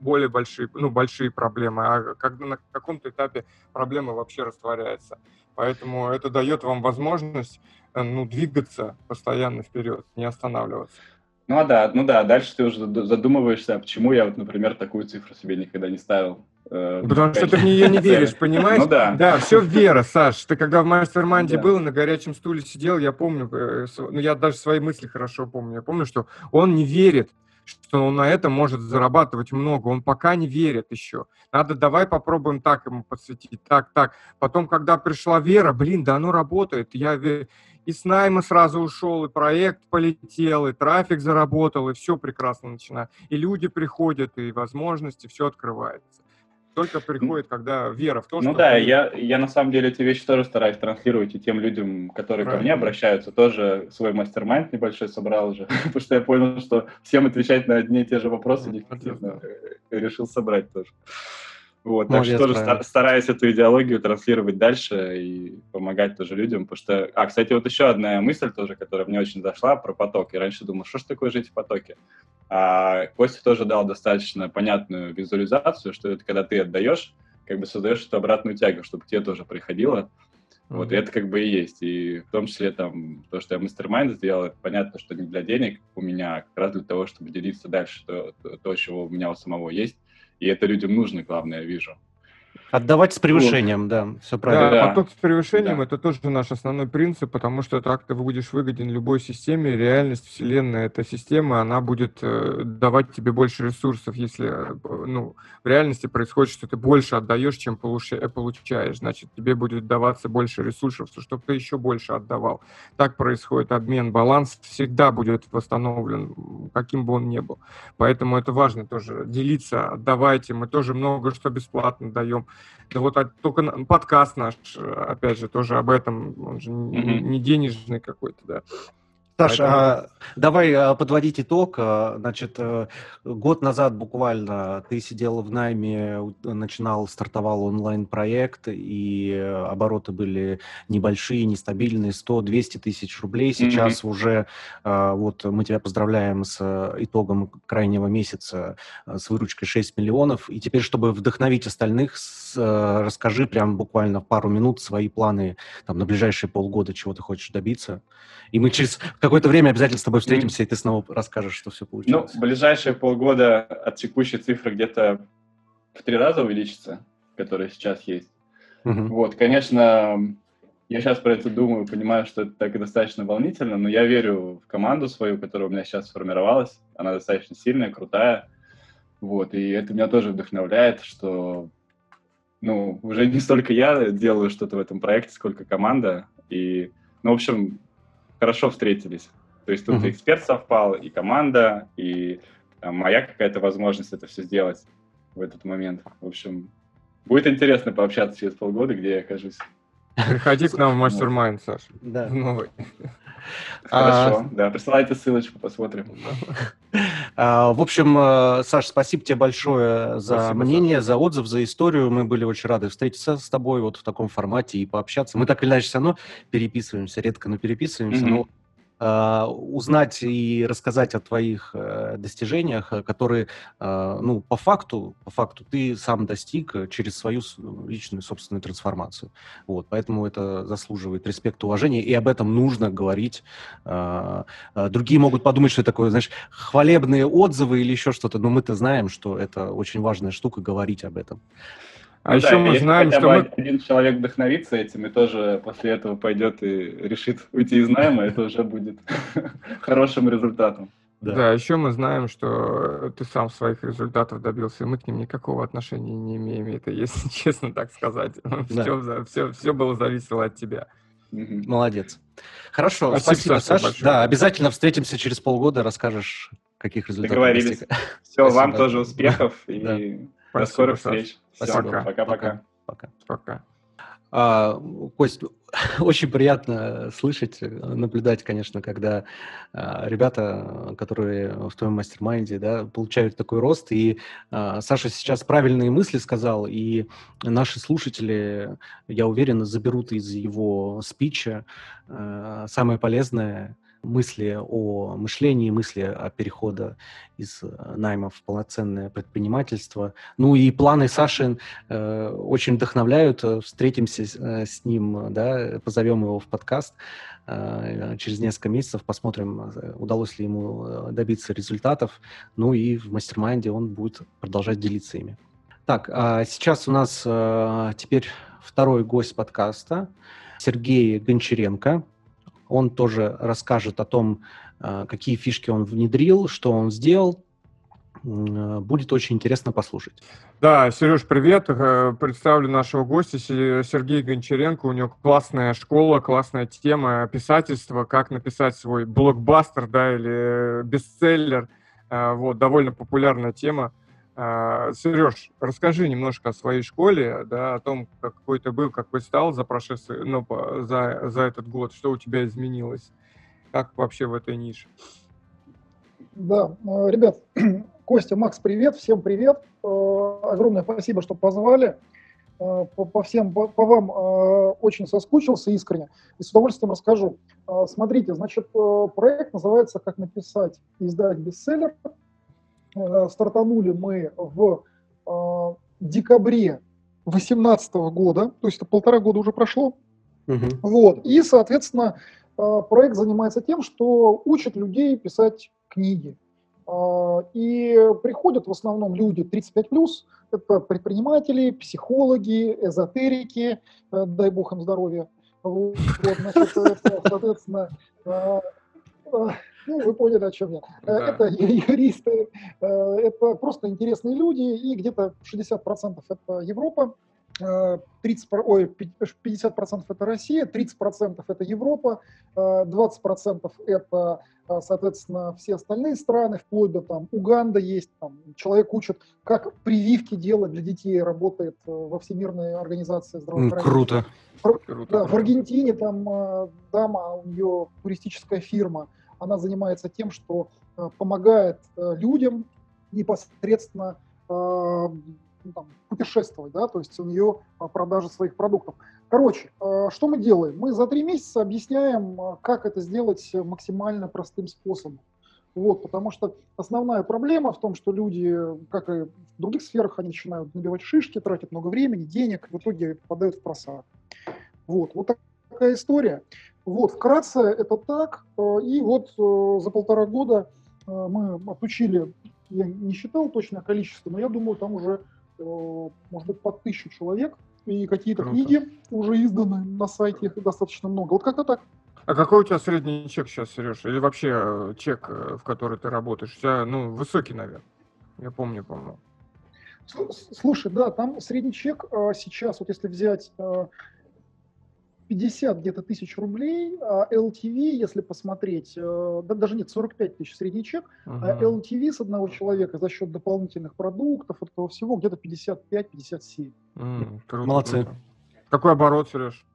более большие, ну, большие проблемы, а когда на каком-то этапе проблема вообще растворяется. Поэтому это дает вам возможность Э, ну, двигаться постоянно вперед, не останавливаться. Ну а да, ну да, дальше ты уже задумываешься, почему я вот, например, такую цифру себе никогда не ставил. Э, Потому что ты в нее не веришь, понимаешь? Ну да. Да, все вера, Саш. Ты когда в мастер-манде да. был, на горячем стуле сидел, я помню, э, ну я даже свои мысли хорошо помню. Я помню, что он не верит, что он на этом может зарабатывать много. Он пока не верит еще. Надо, давай попробуем так ему подсветить, так, так. Потом, когда пришла вера, блин, да оно работает. Я и с найма сразу ушел, и проект полетел, и трафик заработал, и все прекрасно начинает. И люди приходят, и возможности, все открывается. Только приходит, когда вера в то, ну, что... Ну да, я, я на самом деле эти вещи тоже стараюсь транслировать и тем людям, которые Правильно. ко мне обращаются, тоже свой мастер-майнд небольшой собрал уже, потому что я понял, что всем отвечать на одни и те же вопросы неэффективно. Решил собрать тоже. Вот, Молодец, так что тоже правильно. стараюсь эту идеологию транслировать дальше и помогать тоже людям, потому что... А, кстати, вот еще одна мысль тоже, которая мне очень зашла про поток. Я раньше думал, что ж такое жить в потоке? А Костя тоже дал достаточно понятную визуализацию, что это когда ты отдаешь, как бы создаешь эту обратную тягу, чтобы тебе тоже приходило. Mm-hmm. Вот, и это как бы и есть. И в том числе там то, что я мастер-майнд сделал, это понятно, что не для денег у меня, а как раз для того, чтобы делиться дальше то, то, то чего у меня у самого есть и это людям нужно, главное, я вижу. Отдавать с превышением, вот. да, все правильно. Да, поток с превышением да. это тоже наш основной принцип, потому что так ты будешь выгоден любой системе. Реальность Вселенная, эта система, она будет э, давать тебе больше ресурсов. Если э, ну, в реальности происходит, что ты больше отдаешь, чем э, получаешь, значит, тебе будет даваться больше ресурсов, чтобы ты еще больше отдавал. Так происходит обмен, баланс всегда будет восстановлен, каким бы он ни был. Поэтому это важно тоже делиться, отдавайте. Мы тоже много что бесплатно даем. Да вот а, только подкаст наш, опять же, тоже об этом, он же mm-hmm. не денежный какой-то, да. Саша, Поэтому... а, давай а, подводить итог. А, значит, э, год назад буквально ты сидел в найме, начинал, стартовал онлайн-проект, и обороты были небольшие, нестабильные, 100-200 тысяч рублей. Сейчас mm-hmm. уже, вот мы тебя поздравляем с итогом крайнего месяца, с выручкой 6 миллионов. И теперь, чтобы вдохновить остальных, расскажи прям буквально пару минут свои планы там, на ближайшие полгода, чего ты хочешь добиться. И мы через какое-то время обязательно с тобой встретимся, и ты снова расскажешь, что все получилось. Ну, ближайшие полгода от текущей цифры где-то в три раза увеличится, которая сейчас есть. Угу. Вот, конечно, я сейчас про это думаю, понимаю, что это так и достаточно волнительно, но я верю в команду свою, которая у меня сейчас сформировалась. Она достаточно сильная, крутая. Вот, и это меня тоже вдохновляет, что ну, уже не столько я делаю что-то в этом проекте, сколько команда. И, ну, в общем, хорошо встретились. То есть тут mm-hmm. эксперт совпал, и команда, и там, моя какая-то возможность это все сделать в этот момент. В общем, будет интересно пообщаться через полгода, где я окажусь. Приходи к нам в мастер-майнд, Саша. Да. Новый. Хорошо, а... да, присылайте ссылочку, посмотрим. А, в общем, э, Саш, спасибо тебе большое за спасибо, мнение, за отзыв, за историю. Мы были очень рады встретиться с тобой вот в таком формате и пообщаться. Мы так или иначе все равно переписываемся, редко, но переписываемся. Mm-hmm. Но узнать и рассказать о твоих э, достижениях, э, которые, а, ну, по факту, по факту ты сам достиг через свою личную собственную трансформацию. Вот, поэтому это заслуживает респекта, уважения, и об этом нужно говорить. А, другие могут подумать, что это такое, знаешь, хвалебные отзывы или еще что-то, но мы-то знаем, что это очень важная штука говорить об этом. А ну, еще да, мы знаем, что мы... один человек вдохновится этим и тоже после этого пойдет и решит уйти из найма, это уже будет хорошим результатом. Да. да, еще мы знаем, что ты сам своих результатов добился, и мы к ним никакого отношения не имеем. Это, если честно так сказать, да. все, все, все было зависело от тебя. Молодец. Хорошо, спасибо, спасибо Саша. Большое. Да, обязательно встретимся через полгода, расскажешь, каких результатов Договорились. Все, спасибо. вам тоже успехов и до скорых встреч. Спасибо. Пока-пока. Пока. Пока. А, Кость, очень приятно слышать, наблюдать, конечно, когда а, ребята, которые в твоем мастер-майнде, да, получают такой рост. И а, Саша сейчас правильные мысли сказал, и наши слушатели, я уверен, заберут из его спича а, самое полезное мысли о мышлении, мысли о переходе из э, найма в полноценное предпринимательство. Ну и планы Саши э, очень вдохновляют. Встретимся с, э, с ним, да, позовем его в подкаст э, через несколько месяцев, посмотрим, э, удалось ли ему добиться результатов. Ну и в мастер-майнде он будет продолжать делиться ими. Так, а сейчас у нас э, теперь второй гость подкаста Сергей Гончаренко. Он тоже расскажет о том, э, какие фишки он внедрил, что он сделал. Э, будет очень интересно послушать. Да, Сереж, привет. Э, представлю нашего гостя Сергей Гончаренко. У него классная школа, классная тема писательства, как написать свой блокбастер, да, или бестселлер. Вот, довольно популярная тема. А, Сереж, расскажи немножко о своей школе, да, о том, какой ты был, какой стал за прошедший, ну, за, за этот год, что у тебя изменилось, как вообще в этой нише. Да, э, ребят, Костя, Макс, привет, всем привет, э, огромное спасибо, что позвали, э, по, по всем, по, по вам очень соскучился искренне и с удовольствием расскажу. Смотрите, значит, проект называется «Как написать и издать бестселлер», стартанули мы в э, декабре 2018 года, то есть это полтора года уже прошло. Угу. Вот. И, соответственно, э, проект занимается тем, что учит людей писать книги. И приходят в основном люди 35+, это предприниматели, психологи, эзотерики, дай бог им здоровья. Вот, значит, соответственно, ну, вы поняли, о чем я. Э, да. Это юристы, э, это просто интересные люди, и где-то 60% это Европа, 30, э, ой, 50% это Россия, 30% это Европа, 20% это, соответственно, все остальные страны, вплоть до там Уганда есть, там человек учит, как прививки делать для детей, работает во Всемирной организации здравоохранения. Круто. В, Круто. Да, в Аргентине там дама, у нее туристическая фирма – она занимается тем, что помогает людям непосредственно ну, там, путешествовать, да, то есть у нее продажа своих продуктов. Короче, что мы делаем? Мы за три месяца объясняем, как это сделать максимально простым способом. Вот, потому что основная проблема в том, что люди, как и в других сферах, они начинают набивать шишки, тратят много времени, денег, в итоге попадают в просак. Вот, вот такая история. Вот, вкратце это так. И вот э, за полтора года э, мы отучили, я не считал точное количество, но я думаю, там уже, э, может быть, под тысячу человек. И какие-то книги уже изданы на сайте, их достаточно много. Вот как-то так. А какой у тебя средний чек сейчас, Сереж? Или вообще э, чек, э, в который ты работаешь? У тебя, ну, высокий, наверное. Я помню, по-моему. Слушай, да, там средний чек а, сейчас, вот если взять а, 50 где-то тысяч рублей, а LTV, если посмотреть, а, да, даже нет, 45 тысяч средний чек, uh-huh. а LTV с одного человека за счет дополнительных продуктов, этого всего, где-то 55-57. Mm, круто, Молодцы. Круто. Какой оборот, Сереж?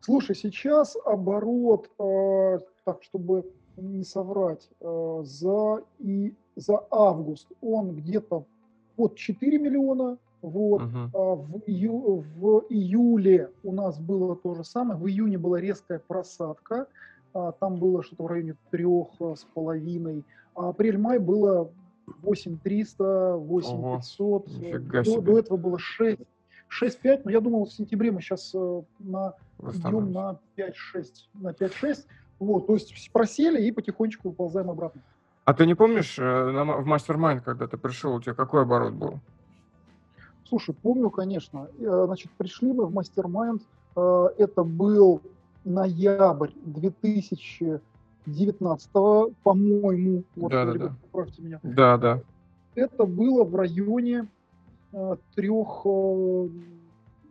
Слушай, сейчас оборот, э, так, чтобы не соврать, э, за, и, за август он где-то под 4 миллиона, вот, uh-huh. а в, ию, в июле у нас было то же самое, в июне была резкая просадка, а, там было что-то в районе трех с половиной, а апрель-май было 8300, 8500, до, до этого было 6, 6-5, но я думал, в сентябре мы сейчас э, на, идем на 5-6, на 5-6, вот, то есть просели и потихонечку выползаем обратно. А ты не помнишь, э, в мастер-майнд, когда ты пришел, у тебя какой оборот был? Слушай, помню, конечно. Э, значит, пришли мы в мастер-майнд, это был ноябрь 2019, по-моему. Вот, да, да, да. Поправьте меня. Да, да. Это было в районе трех э,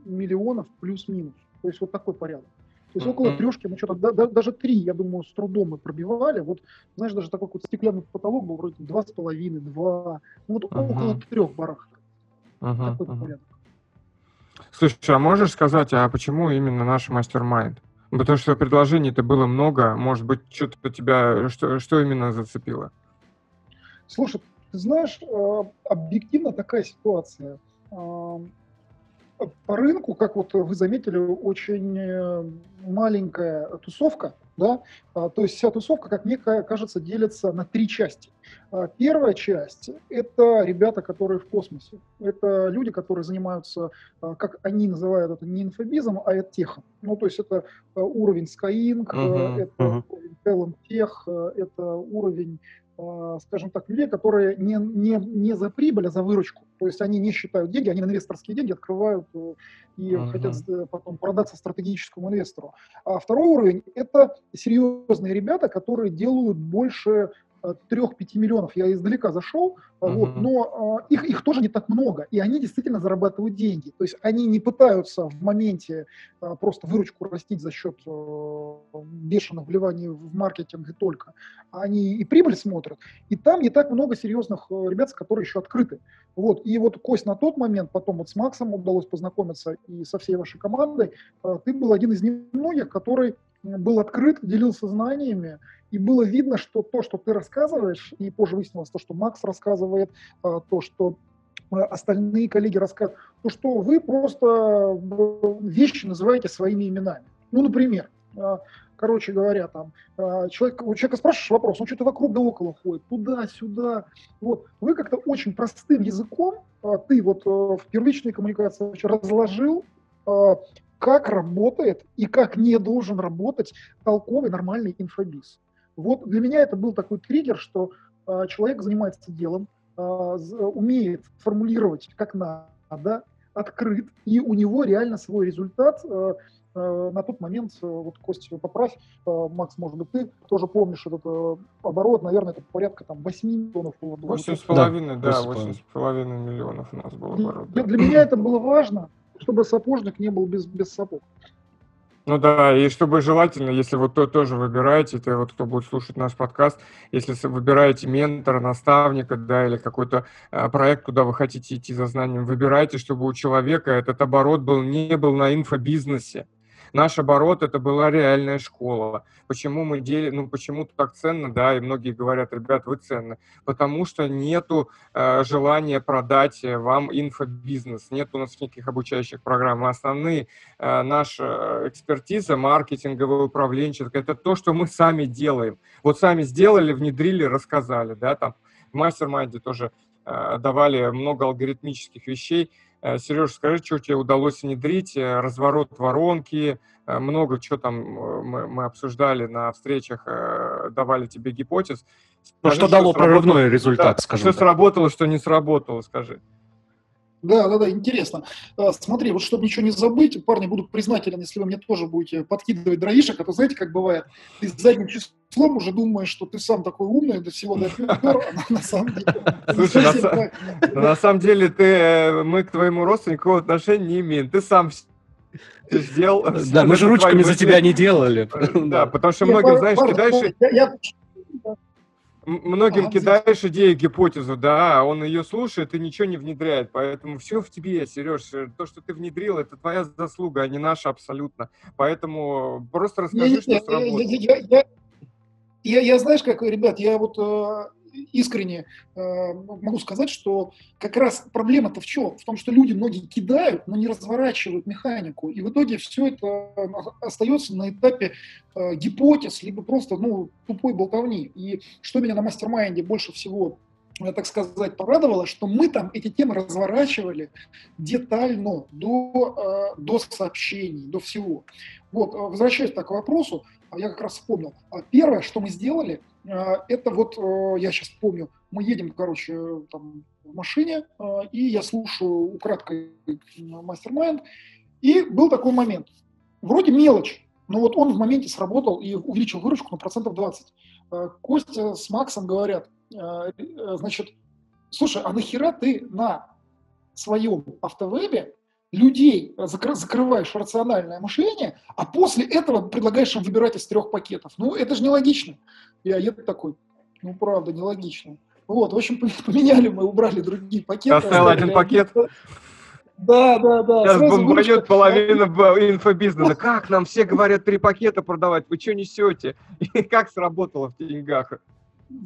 миллионов плюс-минус. То есть вот такой порядок. То есть около трешки, мы что-то, да, да, даже три, я думаю, с трудом мы пробивали. Вот, знаешь, даже такой какой-то стеклянный потолок был вроде два с половиной, два, ну вот uh-huh. около трех барах. Такой uh-huh. порядок. Слушай, а можешь сказать, а почему именно наш мастер-майнд? Потому что предложений-то было много, может быть, что-то тебя, что, что именно зацепило? Слушай, ты знаешь, э, объективно такая ситуация. Э, по рынку, как вот вы заметили, очень э, маленькая тусовка, да, а, то есть вся тусовка, как мне кажется, делится на три части. А, первая часть – это ребята, которые в космосе. Это люди, которые занимаются, а, как они называют это, не инфобизом, а техом. Ну, то есть это уровень Skyeng, uh-huh, это uh-huh. уровень Talent Tech, это уровень скажем так, людей, которые не, не, не за прибыль, а за выручку. То есть они не считают деньги, они инвесторские деньги открывают э, и uh-huh. хотят потом продаться стратегическому инвестору. А второй уровень – это серьезные ребята, которые делают больше 3-5 миллионов. Я издалека зашел, uh-huh. вот, но э, их, их тоже не так много, и они действительно зарабатывают деньги. То есть они не пытаются в моменте э, просто выручку растить за счет э, бешеных вливаний в маркетинг и только. Они и прибыль смотрят, и там не так много серьезных э, ребят, которые еще открыты. Вот. И вот, Кость, на тот момент, потом вот с Максом удалось познакомиться и со всей вашей командой, э, ты был один из немногих, который был открыт, делился знаниями, и было видно, что то, что ты рассказываешь, и позже выяснилось то, что Макс рассказывает, а, то, что а, остальные коллеги рассказывают, то, что вы просто вещи называете своими именами. Ну, например, а, короче говоря, там, человек, у человека спрашиваешь вопрос, он что-то вокруг да около ходит, туда-сюда. Вот. Вы как-то очень простым языком, ты вот в первичной коммуникации разложил как работает и как не должен работать толковый нормальный инфобиз. Вот для меня это был такой триггер, что э, человек занимается делом, э, умеет формулировать как надо, открыт, и у него реально свой результат. Э, э, на тот момент, э, вот Костя, поправь, э, Макс, может быть, ты тоже помнишь этот э, оборот, наверное, это порядка там 8 миллионов было. 8,5, да, 8,5 миллионов у нас был оборот. Для, для меня это было важно, чтобы сапожник не был без, без сапог. Ну да, и чтобы желательно, если вот то тоже выбираете, это вот кто будет слушать наш подкаст, если выбираете ментора, наставника, да, или какой-то а, проект, куда вы хотите идти за знанием, выбирайте, чтобы у человека этот оборот был не был на инфобизнесе. Наш оборот это была реальная школа. Почему мы делим, ну почему так ценно, да, и многие говорят, ребят, вы ценны. Потому что нету э, желания продать вам инфобизнес, нет у нас никаких обучающих программ. Основная э, наша экспертиза, маркетинговая управленческая, это то, что мы сами делаем. Вот сами сделали, внедрили, рассказали, да, там в мастер-майнде тоже э, давали много алгоритмических вещей. Э, Сереж, скажи, что тебе удалось внедрить, э, разворот воронки, э, много чего там мы, мы обсуждали на встречах, давали тебе гипотез. Ну, что дало прорывной результат, да, скажем Что так. сработало, что не сработало, скажи. Да, да, да, интересно. А, Смотри, вот чтобы ничего не забыть, парни, буду признателен, если вы мне тоже будете подкидывать дровишек, а то знаете, как бывает, ты с задним числом уже думаешь, что ты сам такой умный, до всего допер, а на- на самом деле... Слушай, на. Но на самом деле ты, э, мы к твоему никакого отношения не имеем. Ты сам ты сделал. Да, мы же твои за тебя не делали. Да, потому что многим, знаешь, я- м- многим Ага, кидаешь идею, гипотезу, да, а он ее слушает и ничего не внедряет. Поэтому все в тебе, Сереж. То, что ты внедрил, это твоя заслуга, а не наша абсолютно. Поэтому просто расскажи, Не-не-не, что я- сработало. я- я- я- Я, я, знаешь, как, ребят, я вот э, искренне э, могу сказать, что как раз проблема-то в чем? В том, что люди многие кидают, но не разворачивают механику. И в итоге все это остается на этапе э, гипотез, либо просто ну, тупой болтовни. И что меня на мастер-майнде больше всего так сказать, порадовало, что мы там эти темы разворачивали детально, до, э, до сообщений, до всего. Вот, э, возвращаясь так к вопросу, а я как раз вспомнил. А Первое, что мы сделали, это вот, э, я сейчас помню, мы едем, короче, э, там, в машине, э, и я слушаю украдкой э, мастер-майнд, и был такой момент. Вроде мелочь, но вот он в моменте сработал и увеличил выручку на процентов 20. Э, Костя с Максом говорят, э, э, значит, слушай, а нахера ты на своем автовебе людей закры- закрываешь рациональное мышление, а после этого предлагаешь им выбирать из трех пакетов. Ну, это же нелогично. Я, я такой, ну, правда, нелогично. Вот, в общем, поменяли мы, убрали другие пакеты. Оставил один пакет. Да, да, да. Сейчас сразу бомбанет выручка. половина инфобизнеса. Как нам все говорят три пакета продавать? Вы что несете? И как сработало в деньгах?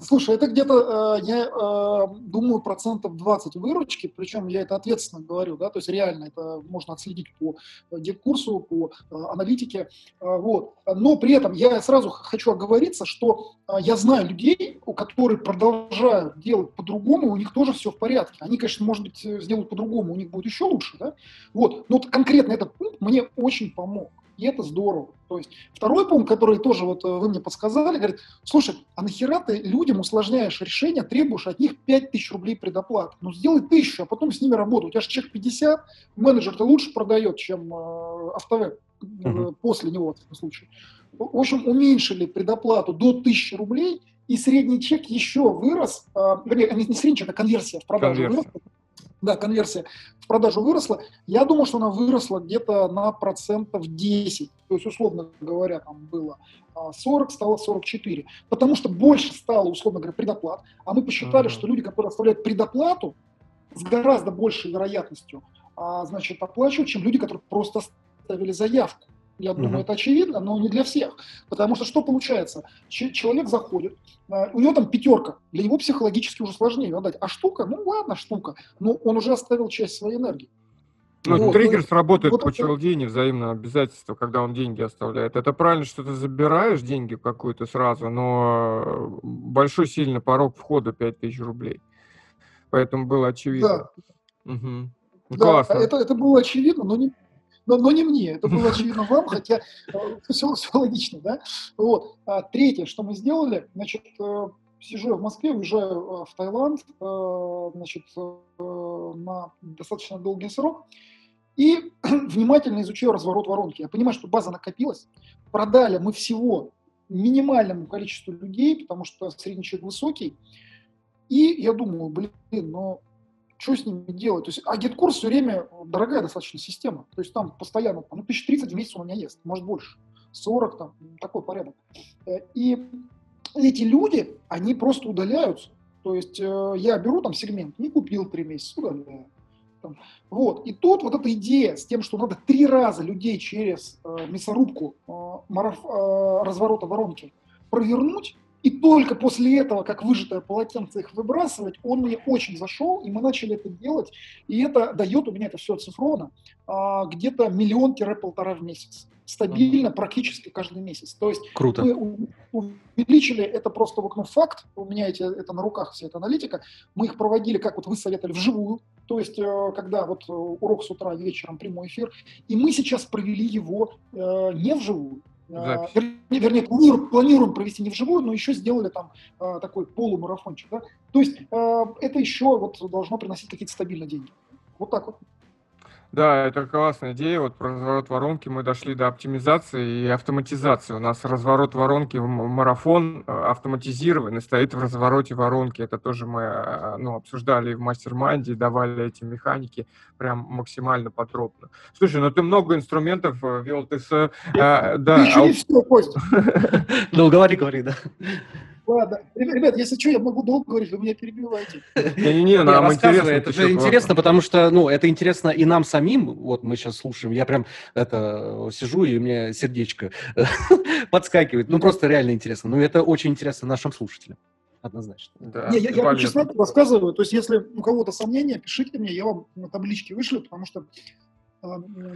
Слушай, это где-то, э, я э, думаю, процентов 20 выручки, причем я это ответственно говорю, да, то есть реально это можно отследить по э, курсу, по аналитике, вот. Но при этом я сразу хочу оговориться, что я знаю людей, у которые продолжают делать по-другому, у них тоже все в порядке. Они, конечно, может быть, сделают по-другому, у них будет еще лучше, да, вот. Но вот конкретно этот пункт мне очень помог. И это здорово. То есть второй пункт, который тоже вот э, вы мне подсказали, говорит, слушай, а нахера ты людям усложняешь решение, требуешь от них 5000 рублей предоплаты? Ну, сделай тысячу, а потом с ними работай. У тебя же чек 50, менеджер-то лучше продает, чем э, автовеб э, Мгм. после него, в этом случае. В общем, уменьшили предоплату до 1000 рублей, и средний чек еще вырос, э, вернее, не не средний чек, а конверсия в продажу Конверсия. выросла. Да, конверсия в продажу выросла. Я думаю, что она выросла где-то на процентов 10. То есть, условно говоря, там было а, 40, стало 44. Потому что больше стало, условно говоря, предоплат. А мы посчитали, Мгм. что люди, которые оставляют предоплату, с гораздо большей вероятностью, а, значит, оплачивают, чем люди, которые просто оставили заявку. Я думаю, Мгм. это очевидно, но не для всех. Потому что что получается? Че- человек заходит, а, у него там пятерка, для него психологически уже сложнее ее отдать. А штука, ну ладно, штука, но он уже оставил часть своей энергии. Ну, Вот, триггер ну, сработает вот по это- ЧЛД, невзаимное обязательство, когда он деньги оставляет. Это правильно, что ты забираешь деньги какую-то сразу, но э, большой сильный порог входа 5000 рублей. Поэтому было очевидно. Да. Ну, да, Классно. это, это было очевидно, но не, но, но не мне. Это было очевидно вам, хотя все, все логично, да? Вот. А третье, что мы сделали, значит, э, сижу я в Москве, уезжаю э, в Таиланд, э, значит, э, на достаточно долгий срок, и внимательно изучаю разворот воронки. Я понимаю, что база накопилась, продали мы всего минимальному количеству людей, потому что средний чек высокий, и я думаю, блин, ну что с ними делать? То есть, а GitKurs все время дорогая достаточно система. То есть там постоянно, ну, 1030 в месяц у меня есть, может больше. 40 там, такой порядок. Э, И эти люди, они просто удаляются. То есть э, я беру там сегмент, не купил три месяца, удаляю. Вот. И тут вот эта идея с тем, что надо три раза людей через э, мясорубку э, мараф, э, разворота воронки провернуть, и только после этого, как выжатое полотенце их выбрасывать, он мне очень зашел, и мы начали это делать. И это дает, у меня это все оцифровано, а, где-то миллион-полтора в месяц. Стабильно, практически каждый месяц. То есть Круто. мы увеличили, это просто вот, ну, факт, у меня эти, это на руках вся эта аналитика, мы их проводили, как вот вы советовали, вживую, то есть э, когда вот э, урок с утра, вечером, прямой эфир, и мы сейчас провели его э, не вживую, Запись. Вернее, вернее планируем, планируем провести не вживую, но еще сделали там э, такой полумарафончик. Да? То есть э, это еще вот должно приносить какие-то стабильные деньги. Вот так вот. Да, это классная идея. Вот про разворот воронки мы дошли до оптимизации и автоматизации. У нас разворот воронки, марафон э, автоматизированный, стоит в развороте воронки. Это тоже мы э, ну, обсуждали в мастер-майнде, давали эти механики прям максимально подробно. Слушай, ну ты много инструментов э, вел, ты с... А, да, еще а... не все, Кость. Ну, говори, говори, да. Ладно. Ребят, если что, я могу долго говорить, вы меня перебиваете. Не-не-не, нам интересно. Это же интересно, потому что, ну, это интересно и нам самим. Вот мы сейчас слушаем. Я прям это сижу, и у меня сердечко подскакивает. Ну, просто реально интересно. Ну, это очень интересно нашим слушателям. Однозначно. Да, не, я, я честно рассказываю. То есть, если у кого-то сомнения, пишите мне, я вам на табличке вышлю, потому что, э,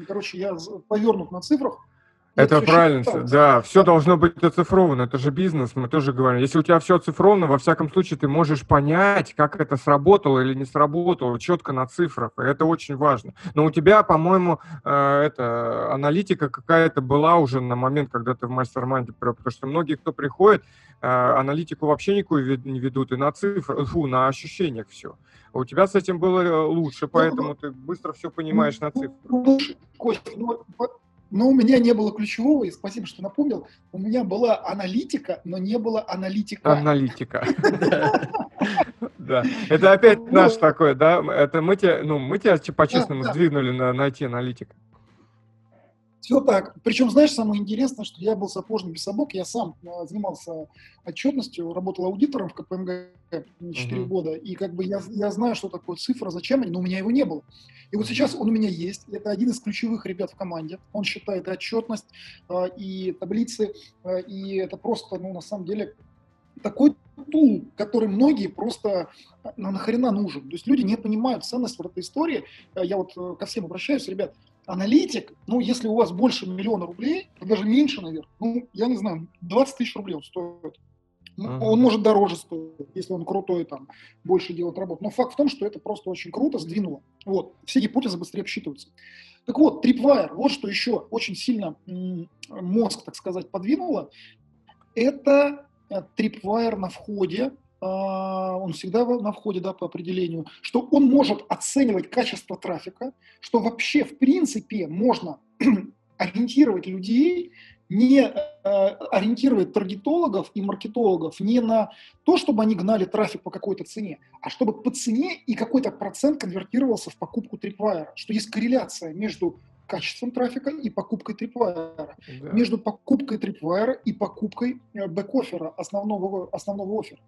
короче, я повернут на цифрах. Это правильно, да, все должно быть оцифровано, это же бизнес, мы тоже говорим. Если у тебя все оцифровано, во всяком случае, ты можешь понять, как это сработало или не сработало, четко на цифрах, и это очень важно. Но у тебя, по-моему, э, это аналитика какая-то была уже на момент, когда ты в мастер-майнде, потому что многие, кто приходит, э, аналитику вообще никакую не ведут, и на цифрах, фу, на ощущениях все. У тебя с этим было э, лучше, ну, поэтому ты быстро все понимаешь на цифрах. Ну, но у меня не было ключевого, и спасибо, что напомнил. У меня была аналитика, но не было аналитика. Аналитика. Да. Это опять наш такой, да? Это мы тебя, ну, мы тебя по-честному сдвинули на найти аналитика. Все так. Причем, знаешь, самое интересное, что я был сапожник без собак, я сам а, занимался отчетностью, работал аудитором в КПМГ 4 uh-huh. года, и как бы я, я знаю, что такое цифра, зачем они, но у меня его не было. И вот сейчас он у меня есть, это один из ключевых ребят в команде, он считает отчетность, а, и таблицы, а, и это просто, ну, на самом деле, такой тул, который многие просто ну, нахрена нужен. То есть люди не понимают ценность вот этой истории. Я вот э, ко всем обращаюсь, ребят, аналитик, ну, если у вас больше миллиона рублей, даже меньше, наверное, ну, я не знаю, 20 тысяч рублей он стоит. Uh-huh. Он может дороже стоить, если он крутой, там, больше делает работу. Но факт в том, что это просто очень круто сдвинуло. Вот, все гипотезы быстрее обсчитываются. Так вот, Tripwire, вот что еще очень сильно мозг, так сказать, подвинуло, это э, Tripwire на входе а, он всегда на входе да, по определению, что он может оценивать качество трафика, что вообще в принципе можно ориентировать людей, не э, ориентировать таргетологов и маркетологов не на то, чтобы они гнали трафик по какой-то цене, а чтобы по цене и какой-то процент конвертировался в покупку трипвайера, что есть корреляция между качеством трафика и покупкой трипвайера, да. между покупкой трипвайера и покупкой э, бэк-оффера, основного, основного оффера.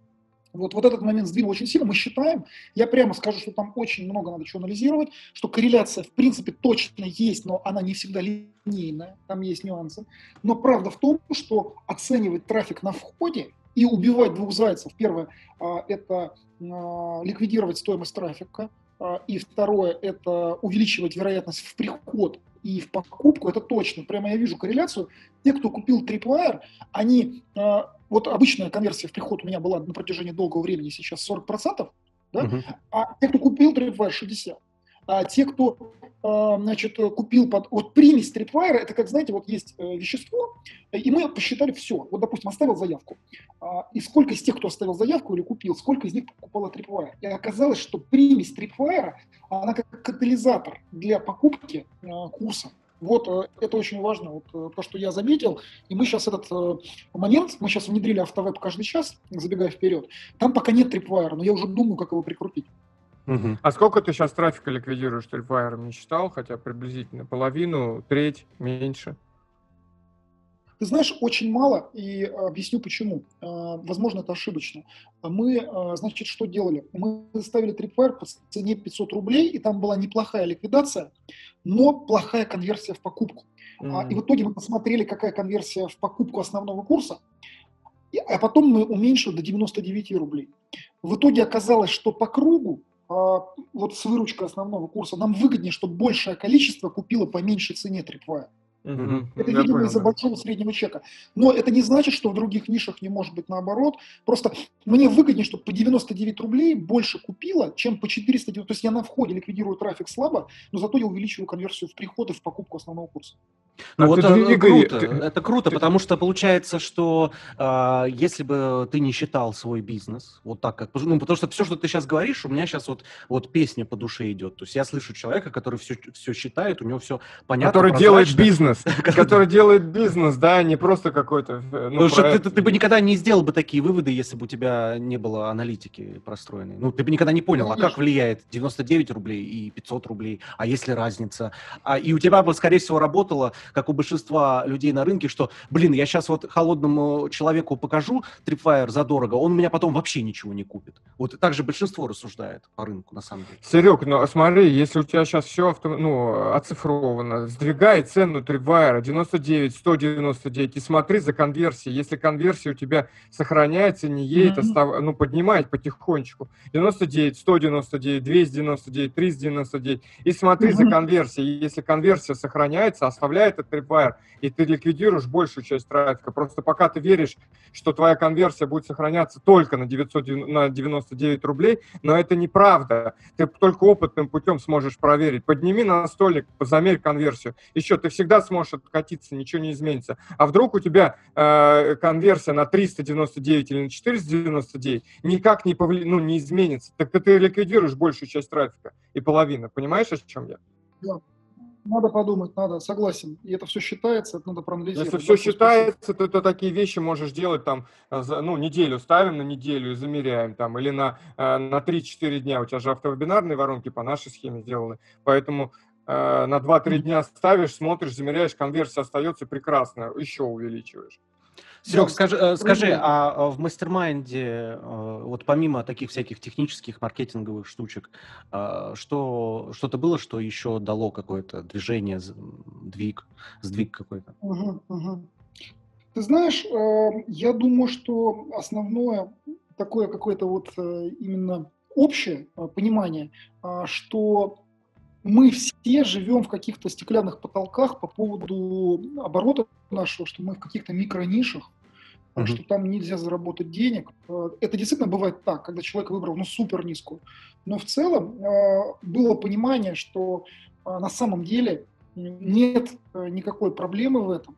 Вот, вот этот момент сдвинул очень сильно. Мы считаем, я прямо скажу, что там очень много надо чего анализировать, что корреляция в принципе точно есть, но она не всегда линейная, там есть нюансы. Но правда в том, что оценивать трафик на входе и убивать двух зайцев. Первое а, – это а, ликвидировать стоимость трафика, а, и второе – это увеличивать вероятность в приход и в покупку, это точно. Прямо я вижу корреляцию. Те, кто купил Tripwire, они... А, вот обычная конверсия в приход у меня была на протяжении долгого времени, сейчас 40%, да? Uh-huh. а те, кто купил Tripwire, 60%. А те, кто а, значит, купил под... Вот примесь Tripwire, это как, знаете, вот есть э, вещество, и мы посчитали все. Вот, допустим, оставил заявку. А, и сколько из тех, кто оставил заявку или купил, сколько из них покупало Tripwire. И оказалось, что примесь Tripwire, она как катализатор для покупки а, курса. Вот э, это очень важно, вот э, то, что я заметил. И мы сейчас этот момент, мы сейчас внедрили автовеб каждый час, забегая вперед. Там пока нет Tripwire, но я уже думаю, как его прикрутить. Угу. А сколько ты сейчас трафика ликвидируешь Tripwire? Не считал, хотя приблизительно половину, треть, меньше? Ты знаешь, очень мало, и объясню почему. Возможно, это ошибочно. Мы, значит, что делали? Мы ставили Tripwire по цене 500 рублей, и там была неплохая ликвидация, но плохая конверсия в покупку. Mm-hmm. И в итоге мы посмотрели, какая конверсия в покупку основного курса, а потом мы уменьшили до 99 рублей. В итоге оказалось, что по кругу вот с выручкой основного курса нам выгоднее, чтобы большее количество купило по меньшей цене Tripwire. Угу. Это, видимо, из-за большого среднего чека. Но это не значит, что в других нишах не может быть наоборот. Просто мне выгоднее, чтобы по 99 рублей больше купила, чем по 409. То есть я на входе ликвидирую трафик слабо, но зато я увеличиваю конверсию в приходы в покупку основного курса. Ну, а вот это, Игорь, круто, ты, это круто, ты, потому что получается, что э, если бы ты не считал свой бизнес, вот так как, ну, потому что все, что ты сейчас говоришь, у меня сейчас вот, вот песня по душе идет. То есть я слышу человека, который все, все считает, у него все понятно. Который делает бизнес, который делает бизнес, да, не просто какой-то... Э, ну, что ты, ты бы никогда не сделал бы такие выводы, если бы у тебя не было аналитики простроенной. Ну, ты бы никогда не понял, а как влияет 99 рублей и 500 рублей, а если разница? А, и у тебя бы, скорее всего, работало как у большинства людей на рынке, что, блин, я сейчас вот холодному человеку покажу Tripwire задорого, он у меня потом вообще ничего не купит. Вот так же большинство рассуждает по рынку, на самом деле. Серег, ну смотри, если у тебя сейчас все авто, ну, оцифровано, сдвигай цену Tripwire 99, 199 и смотри за конверсией. Если конверсия у тебя сохраняется, не едет, mm-hmm. остав... ну, поднимает потихонечку. 99, 199, 299, 399 и смотри mm-hmm. за конверсией. Если конверсия сохраняется, оставляй этот Tripwire, и ты ликвидируешь большую часть трафика. Просто пока ты веришь, что твоя конверсия будет сохраняться только на, 900, на 99 рублей, но это неправда. Ты только опытным путем сможешь проверить. Подними на столик, замерь конверсию. Еще ты всегда сможешь откатиться, ничего не изменится. А вдруг у тебя э, конверсия на 399 или на 499 никак не, повли... ну, не изменится. Так ты ликвидируешь большую часть трафика и половину. Понимаешь, о чем я? Да. Надо подумать, надо, согласен. И это все считается, это надо проанализировать. Если все считается, то ты такие вещи можешь делать там, э, ну, неделю ставим на неделю и замеряем там, или на, э, на 3-4 дня. У тебя же автовебинарные воронки по нашей схеме сделаны. Поэтому э, на 2-3 дня ставишь, смотришь, замеряешь, конверсия остается прекрасно, еще увеличиваешь. Серег, скажи, э, скажи, а, а в mastermind е, э, вот помимо таких всяких технических, маркетинговых штучек, э, что, что-то было, что еще дало какое-то движение, сдвиг, сдвиг какой-то? Угу, угу. Ты знаешь, я думаю, что основное такое какое-то вот именно общее понимание, что мы все живем в каких-то стеклянных потолках по поводу оборота нашего, что мы в каких-то микронишах, mm-hmm. что там нельзя заработать денег. Э, это действительно бывает так, когда человек выбрал ну, супер низкую. Но в целом э, было понимание, что э, на самом деле нет никакой проблемы в этом.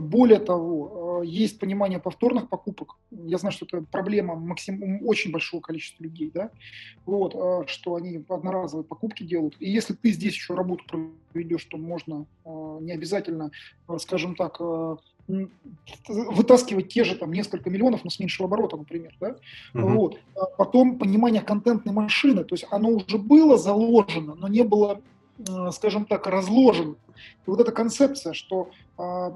Более того, э, есть понимание повторных покупок. Я знаю, что это проблема максим... очень большого количества людей, да? вот, э, что они одноразовые покупки делают. И если ты здесь еще работу проведешь, то можно э, не обязательно, скажем так, вытаскивать те же там несколько миллионов, но с меньшего оборота, например, да, uh-huh. вот. А потом понимание контентной машины, то есть оно уже было заложено, но не было Э, скажем так, разложен. И вот эта концепция, что э,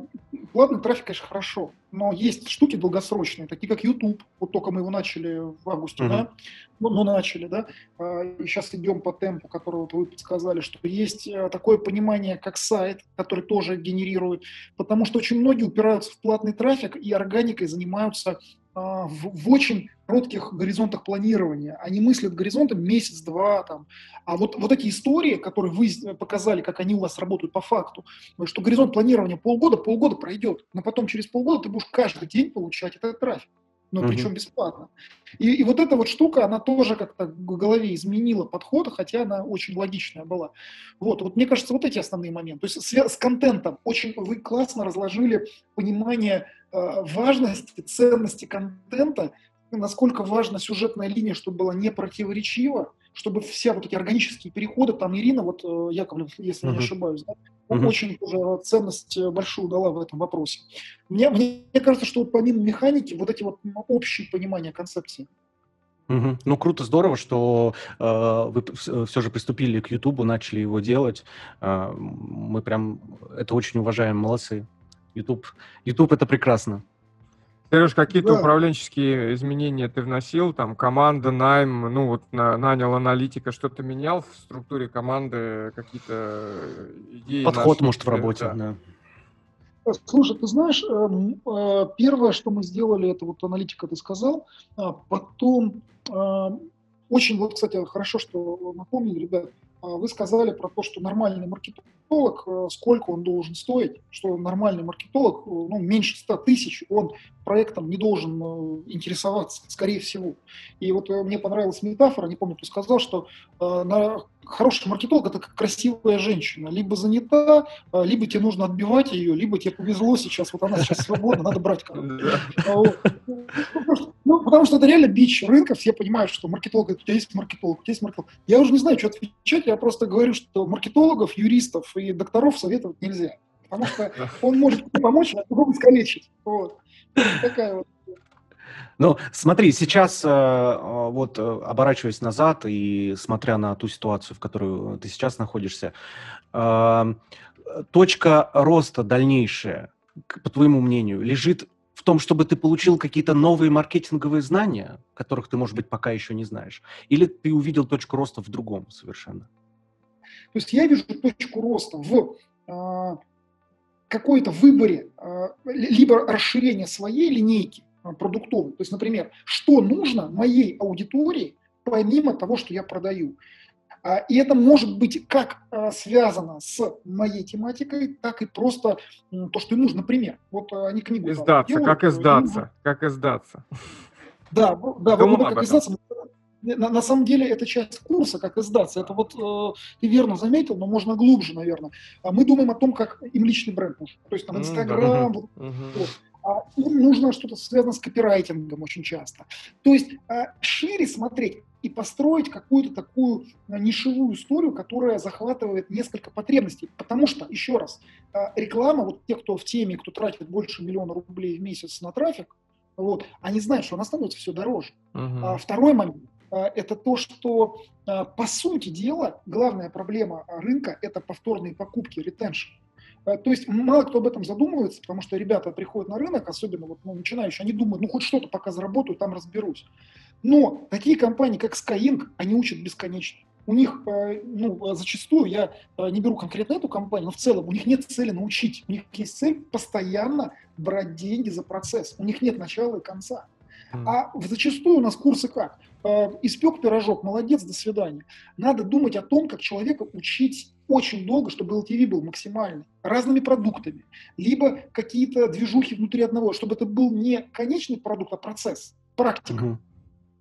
платный трафик, конечно, хорошо, но есть штуки долгосрочные, такие как YouTube, вот только мы его начали в августе, uh-huh. да, ну, ну, начали, да, э, и сейчас идем по темпу, который вот вы подсказали, что есть э, такое понимание, как сайт, который тоже генерирует, потому что очень многие упираются в платный трафик и органикой занимаются в, в очень коротких горизонтах планирования. Они мыслят горизонтом месяц-два. Там. А вот, вот эти истории, которые вы показали, как они у вас работают по факту, что горизонт планирования полгода, полгода пройдет, но потом через полгода ты будешь каждый день получать этот трафик но угу. причем бесплатно. И, и вот эта вот штука, она тоже как-то в голове изменила подход, хотя она очень логичная была. Вот, вот мне кажется, вот эти основные моменты. То есть с, с контентом очень вы классно разложили понимание э, важности, ценности контента, насколько важна сюжетная линия, чтобы была не противоречива, чтобы все вот эти органические переходы, там Ирина, вот э, Яковлев, если uh-huh. не ошибаюсь, да, uh-huh. очень тоже ценность э, большую дала в этом вопросе. Мне, мне кажется, что вот помимо механики, вот эти вот общие понимания концепции. Угу. Ну, круто, здорово, что э, вы все же приступили к Ютубу, начали его делать. Э, мы прям это очень уважаем, молодцы. YouTube, YouTube это прекрасно. Сереж, какие-то да. управленческие изменения ты вносил? Там команда, найм, ну вот на, нанял аналитика, что-то менял в структуре команды, какие-то идеи? Подход, может, в работе, да. да. Слушай, ты знаешь, эм, э, первое, что мы сделали, это вот аналитика ты сказал, а потом очень, вот, кстати, хорошо, что напомнили, ребят, вы сказали про то, что нормальный маркетолог, э, сколько он должен стоить, что нормальный маркетолог, э, ну, меньше 100 тысяч, он проектом не должен э, интересоваться, скорее всего. И вот мне понравилась метафора, не помню, кто сказал, что на хороший маркетолог – это как красивая женщина. Либо занята, либо тебе нужно отбивать ее, либо тебе повезло сейчас, вот она сейчас свободна, надо брать кого-то. Ну, потому что это реально бич рынка, все понимают, что маркетолог, у тебя есть маркетолог, у тебя есть маркетолог. Я уже не знаю, что отвечать, я просто говорю, что маркетологов, юристов и докторов советовать нельзя. Потому что он может помочь, а другому искалечить. Вот. Такая вот ну, смотри, сейчас э, вот э, оборачиваясь назад и смотря на ту ситуацию, в которой ты сейчас находишься, э, точка роста дальнейшая, по твоему мнению, лежит в том, чтобы ты получил какие-то новые маркетинговые знания, которых ты, может быть, пока еще не знаешь? Или ты увидел точку роста в другом совершенно? То есть я вижу точку роста в э, какой-то выборе, э, либо расширение своей линейки э, продуктовой. То есть, например, что нужно моей аудитории, помимо того, что я продаю. А, и это может быть как а, связано с моей тематикой, так и просто то, что им нужно. Например, вот они книгу Издаться, делают, как издаться, им... как издаться. Да, да, вот как издаться. На, на самом деле это часть курса, как издаться. Это вот э, ты верно заметил, но можно глубже, наверное. Мы думаем о том, как им личный бренд нужен. То есть там Инстаграм, mm, да. вот, mm-hmm. вот. А им нужно что-то связано с копирайтингом очень часто. То есть шире смотреть, и построить какую-то такую э, нишевую историю, которая захватывает несколько потребностей. Потому что, еще раз, э, реклама, вот те, кто в теме, кто тратит больше миллиона рублей в месяц на трафик, вот, они знают, что она становится все дороже. Uh-huh. А второй момент э, – это то, что, по сути дела, главная проблема рынка – это повторные покупки, ретеншн. То есть мало кто об этом задумывается, потому что ребята приходят на рынок, особенно вот, ну, начинающие, они думают, ну хоть что-то пока заработаю, там разберусь. Но такие компании, как Skyeng, они учат бесконечно. У них, ну, зачастую, я не беру конкретно эту компанию, но в целом у них нет цели научить. У них есть цель постоянно брать деньги за процесс. У них нет начала и конца. А зачастую у нас курсы как? Э, испек пирожок, молодец, до свидания. Надо думать о том, как человека учить очень долго, чтобы LTV был максимальный, разными продуктами, либо какие-то движухи внутри одного, чтобы это был не конечный продукт, а процесс, практика. Угу.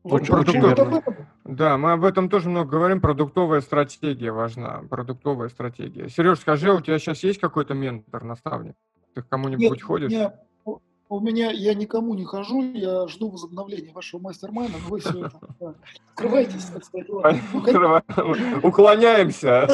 Вот продуктов... Да, мы об этом тоже много говорим. Продуктовая стратегия важна. Продуктовая стратегия. Сереж, скажи, у тебя сейчас есть какой-то ментор, наставник? Ты к кому-нибудь ходишь? Нет, у меня, я никому не хожу, я жду возобновления вашего мастер-майна, но вы все это скрываетесь, так сказать. Уклоняемся.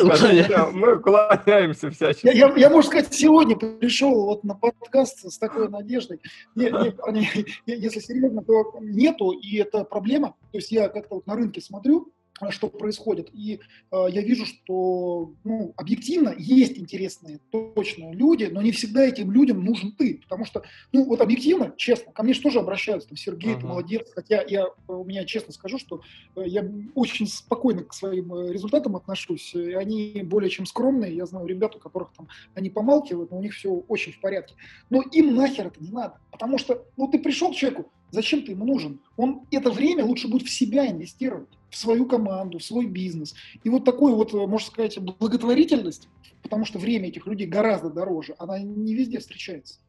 Мы уклоняемся всячески. Я, я, можно сказать, сегодня пришел вот на подкаст с такой надеждой. Не, не, если серьезно, то нету, и это проблема. То есть я как-то вот на рынке смотрю, что происходит. И э, я вижу, что ну, объективно есть интересные, точные люди, но не всегда этим людям нужен ты. Потому что, ну вот объективно, честно, ко мне же тоже обращаются, там, Сергей, uh-huh. ты молодец. Хотя я, у меня честно скажу, что э, я очень спокойно к своим э, результатам отношусь. Они более чем скромные. Я знаю ребят, у которых там они помалкивают, но у них все очень в порядке. Но им нахер это не надо. Потому что, ну ты пришел к человеку, Зачем ты ему нужен? Он это время лучше будет в себя инвестировать, в свою команду, в свой бизнес. И вот такой вот, э, можно сказать, благотворительность, потому что время этих людей гораздо дороже, она не везде встречается.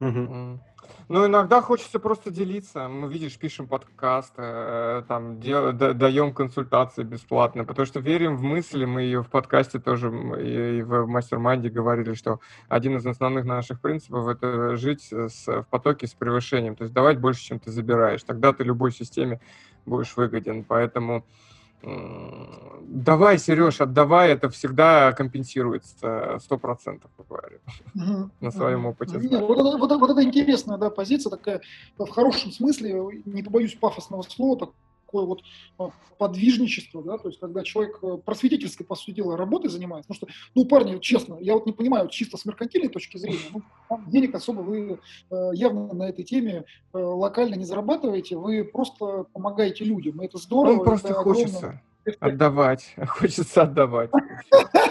Угу. Ну, иногда хочется просто делиться. Мы, видишь, пишем подкаст, э, там, дел, даем консультации бесплатно, потому что верим в мысли. Мы ее в подкасте тоже и, и в mastermind е говорили, что один из основных наших принципов – это жить с, в потоке с превышением, то есть давать больше, чем ты забираешь. Тогда ты любой системе будешь выгоден. Поэтому Давай, Сереж, отдавай, это всегда компенсируется, сто процентов, говорю, угу. на своем опыте. Нет, вот, это, вот, это интересная да, позиция, такая в хорошем смысле, не побоюсь пафосного слова, такое вот а, подвижничество, да, то есть когда человек э, просветительской, по сути дела, работой занимается. Потому что, ну, парни, честно, я вот не понимаю, чисто с меркантильной точки зрения, ну, денег особо вы э, явно на этой теме локально не зарабатываете, вы просто помогаете людям, и это здорово. Он просто хочется. Отдавать. Хочется отдавать.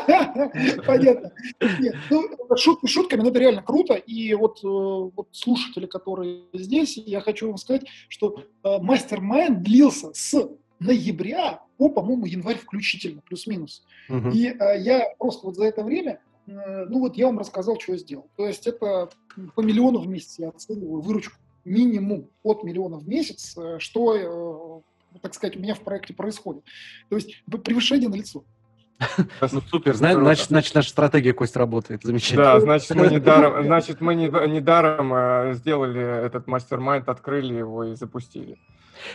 Понятно. Нет, ну, шутки шутками, но это реально круто. И вот, э, вот слушатели, которые здесь, я хочу вам сказать, что э, мастер-майнд длился с ноября по, по-моему, январь включительно, плюс-минус. Угу. И э, я просто вот за это время, э, ну вот я вам рассказал, что я сделал. То есть это по миллиону в месяц я оцениваю выручку минимум от миллиона в месяц, э, что э, так сказать, у меня в проекте происходит. То есть превышение на лицо. Ну, супер, значит, значит, наша стратегия, Кость, работает. Замечательно. Да, значит, мы не даром, значит, мы не, не даром а, сделали этот мастер-майнд, открыли его и запустили.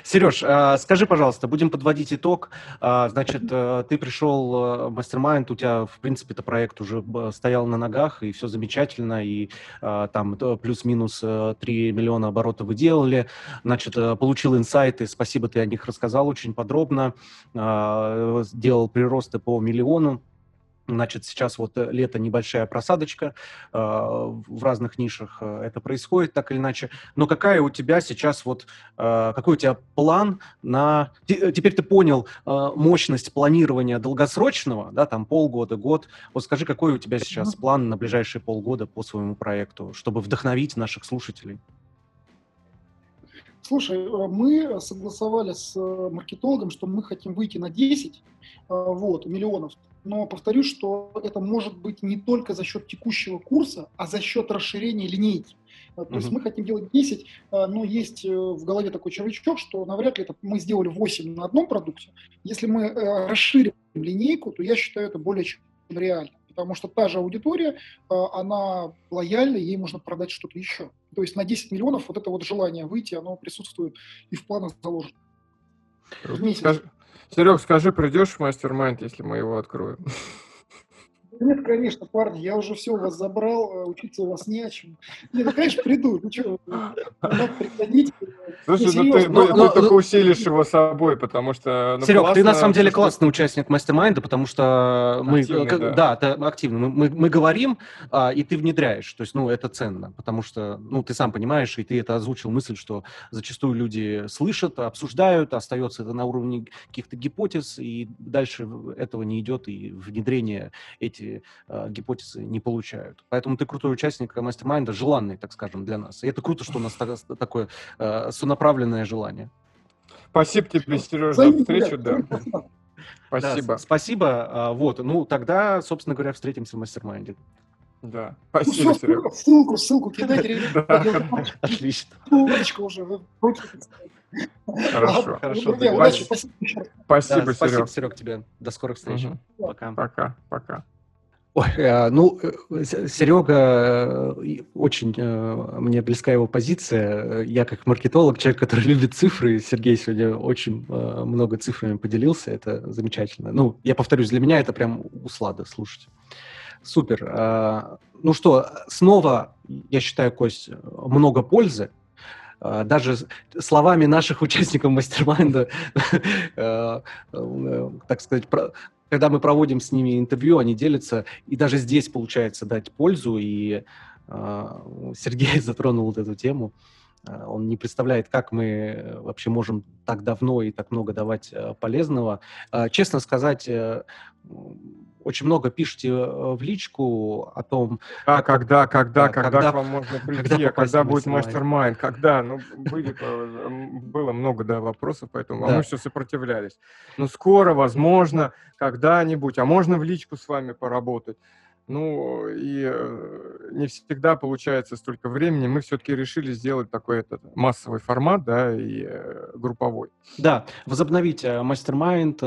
Сереж, а, скажи, пожалуйста, будем подводить итог. А, значит, э, ты пришел э, в мастер-майнд, у тебя, в принципе, это проект уже стоял на ногах, и все замечательно, и а, там плюс-минус 3 э, миллиона оборотов вы делали. Значит, получил инсайты, спасибо, ты о них рассказал очень подробно. Делал приросты по миллиону. Значит, сейчас вот э, лето небольшая просадочка, э, в разных нишах э, это происходит так или иначе. Но какая у тебя сейчас вот, э, какой у тебя план на... Э, теперь ты понял э, мощность планирования долгосрочного, да, там полгода, год. Вот скажи, какой у тебя сейчас план на ближайшие полгода по своему проекту, чтобы вдохновить наших слушателей? Слушай, мы согласовали с маркетологом, что мы хотим выйти на 10 вот, миллионов но повторюсь, что это может быть не только за счет текущего курса, а за счет расширения линейки. То uh-huh. есть мы хотим делать 10, а, но есть э, в голове такой червячок, что навряд ли это мы сделали 8 на одном продукте. Если мы э, расширим линейку, то я считаю это более чем реально. Потому что та же аудитория, она лояльна, ей можно продать что-то еще. То есть на 10 миллионов вот это вот желание выйти, оно присутствует и в планах заложено. Скажи, Серег, скажи, придешь в мастер-майнд, если мы его откроем? Нет, конечно, парни, я уже все у вас забрал, э, учиться у вас не о чем. Нет, ну, конечно, приду. Ну что, надо приходить. Слушай, ну ты, но, ты но, только но... усилишь его собой, потому что... Ну, Серег, классно, ты на самом деле что... классный участник мастер-майнда, потому что мы... Активный, да. да, ты активно. Мы, мы, мы говорим, а, и ты внедряешь. То есть, ну, это ценно, потому что, ну, ты сам понимаешь, и ты это озвучил мысль, что зачастую люди слышат, обсуждают, остается это на уровне каких-то гипотез, и дальше этого не идет, и внедрение э, гипотезы не получают. Поэтому ты крутой участник mastermind а, желанный, так скажем, для нас. И это круто, что у нас такое э, сонаправленное желание. Спасибо тебе, Сережа, за встречу. Да. Спасибо. Да, спасибо. А, вот, ну тогда, собственно говоря, встретимся в mastermind е. Да, спасибо, ну, Серега. Ссылку, ссылку кидайте. Отлично. Ссылочку уже. Хорошо. Хорошо. Спасибо, Спасибо, Серег. Серег, тебе. До скорых встреч. Пока. Пока. Пока. Ой, э, ну, э, Серега, э, очень мне близка его позиция. Я как маркетолог, человек, который любит цифры, Сергей сегодня очень много цифрами поделился, это замечательно. Ну, я повторюсь, для меня это прям услада слушать. Супер. Ну что, снова, я считаю, Кость, много пользы даже словами наших участников мастер-майнда, так сказать, когда мы проводим с ними интервью, они делятся, и даже здесь получается дать пользу, и э, Сергей затронул вот эту тему. А, он не представляет, как мы вообще можем так давно и так много давать э, полезного. Честно сказать, э, очень много пишете э, в личку о том... А, когда, когда, когда, когда к вам можно прийти, когда, а когда будет мастер-майнд, когда? Ну, были, было много, да, вопросов, поэтому да. мы все сопротивлялись. Но ну, скоро, возможно, когда-нибудь, а можно в личку с вами поработать. Ну, и э, не всегда получается столько времени. Мы все-таки решили сделать такой этот массовый формат, да, и э, групповой. Да, возобновить mastermind.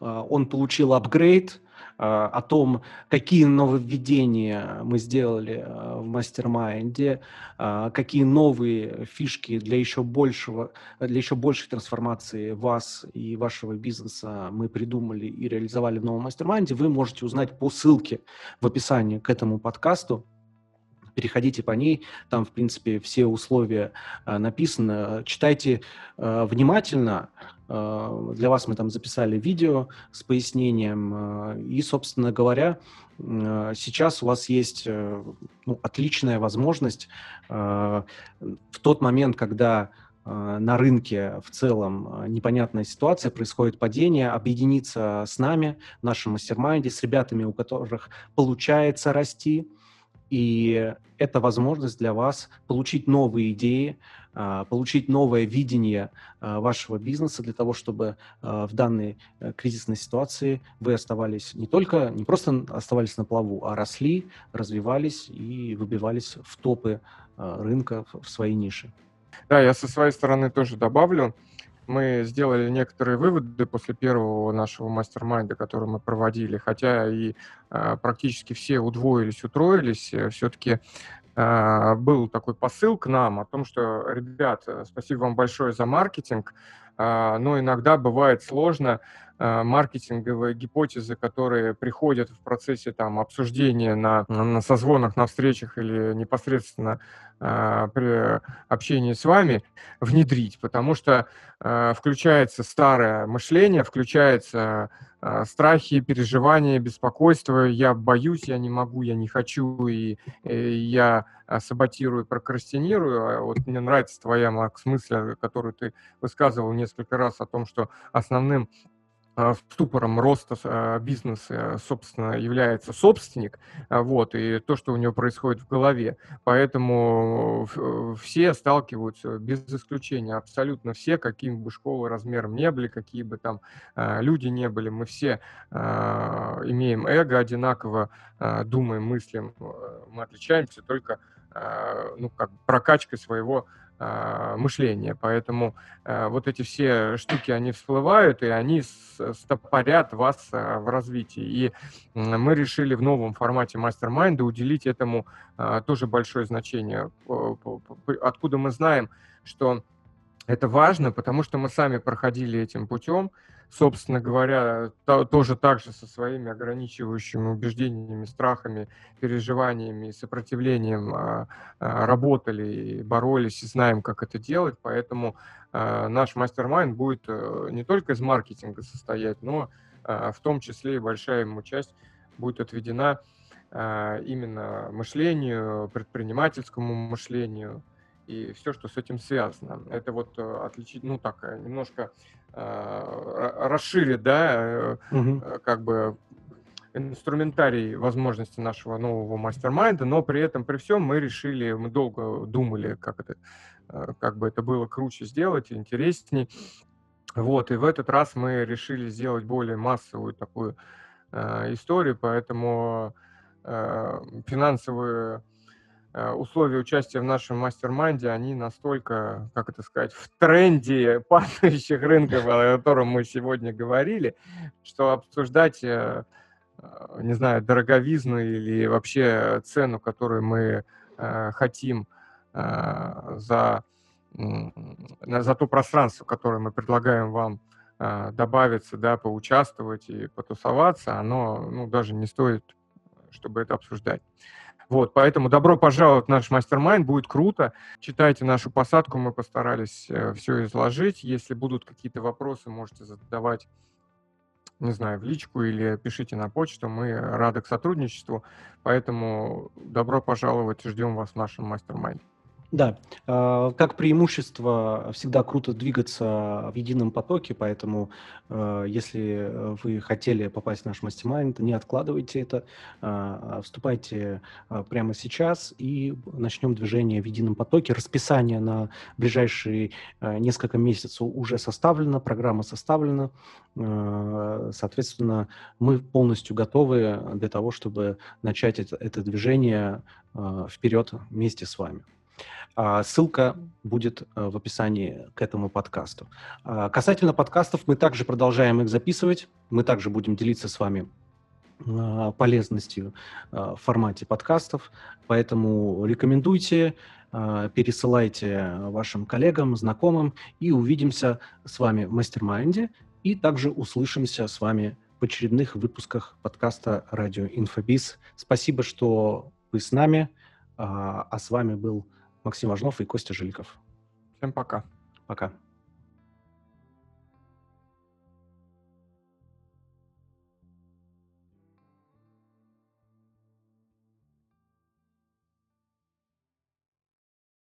Он получил апгрейд, а, о том, какие нововведения мы сделали а, в mastermind е, а, какие новые фишки для еще большего, для еще большей трансформации вас и вашего бизнеса мы придумали и реализовали в новом mastermind е, вы можете узнать по ссылке в описании к этому подкасту. переходите по ней, там, в принципе, все условия э, написаны. Читайте э, внимательно. Э, для вас мы там записали видео с пояснением. Э, и, собственно говоря, э, сейчас у вас есть ну, отличная возможность в тот момент, когда на рынке в целом непонятная ситуация, происходит падение, объединиться с нами, в нашем мастер с ребятами, у которых получается расти, и это возможность для вас получить новые идеи, а, получить новое видение а, вашего бизнеса для того, чтобы а, в данной э, кризисной ситуации вы оставались не только, не просто оставались на плаву, а росли, развивались и выбивались в топы рынка в своей нише. Да, я со своей стороны тоже добавлю мы сделали некоторые выводы после первого нашего мастер-майнда, который мы проводили, хотя и э, практически все удвоились, утроились, все-таки э, был такой посыл к нам о том, что, ребят, спасибо вам большое за маркетинг, но иногда бывает сложно э, маркетинговые гипотезы, которые приходят в процессе там, обсуждения на, на созвонах, на встречах или непосредственно э, при общении с вами, внедрить, потому что э, включается старое мышление, включается страхи, переживания, беспокойство, я боюсь, я не могу, я не хочу, и, и я саботирую, прокрастинирую. А вот мне нравится твоя, Макс, мысль, которую ты высказывал несколько раз о том, что основным а, ступором роста а, бизнеса, собственно, является собственник, а, вот, и то, что у него происходит в голове. Поэтому все сталкиваются, без исключения, абсолютно все, какими бы школы размером не были, какие бы там люди не были, мы все имеем эго одинаково, думаем, мыслим, мы отличаемся только ну, как прокачкой своего а, мышления. Поэтому а, вот эти все штуки, они всплывают, и они стопорят вас а, в развитии. И мы решили в новом формате мастер-майнда уделить этому тоже большое значение. Откуда мы знаем, что это важно, потому что мы сами проходили этим путем, собственно говоря, то, тоже так же со своими ограничивающими убеждениями, страхами, переживаниями, сопротивлением а, а, работали, и боролись и знаем, как это делать. Поэтому а, наш мастер-майнд будет а, не только из маркетинга состоять, но а, в том числе и большая ему часть будет отведена а, именно мышлению, предпринимательскому мышлению, и все, что с этим связано. Это вот э, отличить, ну так, э, немножко э, расширит, да, угу. как бы инструментарий возможности нашего нового мастер-майнда, но при этом, при всем мы решили, мы долго думали, как это, как бы это было круче сделать, интересней. Вот, и в этот раз мы решили сделать более массовую такую э, историю, поэтому э, финансовую Э, условия участия в нашем mastermind е, они настолько, как это сказать, в тренде падающих рынков, о котором мы сегодня говорили, что обсуждать, э, э, не знаю, дороговизну или вообще цену, которую мы хотим за, за то пространство, которое мы предлагаем вам добавиться, да, поучаствовать и потусоваться, оно ну, даже не стоит, чтобы это обсуждать. Вот, поэтому добро пожаловать в наш mastermind, будет круто. Читайте нашу посадку, мы постарались э, все изложить. Если будут какие-то вопросы, можете задавать, не знаю, в личку или пишите на почту, мы рады к сотрудничеству. Поэтому добро пожаловать, ждем вас в нашем mastermind е. Да, а, как преимущество всегда круто двигаться в едином потоке, поэтому а, если вы хотели попасть в наш мастер не откладывайте это, а, вступайте прямо сейчас и начнем движение в едином потоке. Расписание на ближайшие несколько месяцев уже составлено, программа составлена, соответственно, мы полностью готовы для того, чтобы начать это движение вперед вместе с вами. А, ссылка будет э, в описании к этому подкасту. А, касательно подкастов, мы также продолжаем их записывать. Мы также будем делиться с вами а, полезностью в формате подкастов. Поэтому рекомендуйте, пересылайте вашим коллегам, знакомым и увидимся с вами в mastermind е и также услышимся с вами в очередных выпусках подкаста «Радио Инфобиз». Спасибо, что вы с нами. А, а с вами был Максим Ажнов и Костя Жильков. Всем пока. Пока.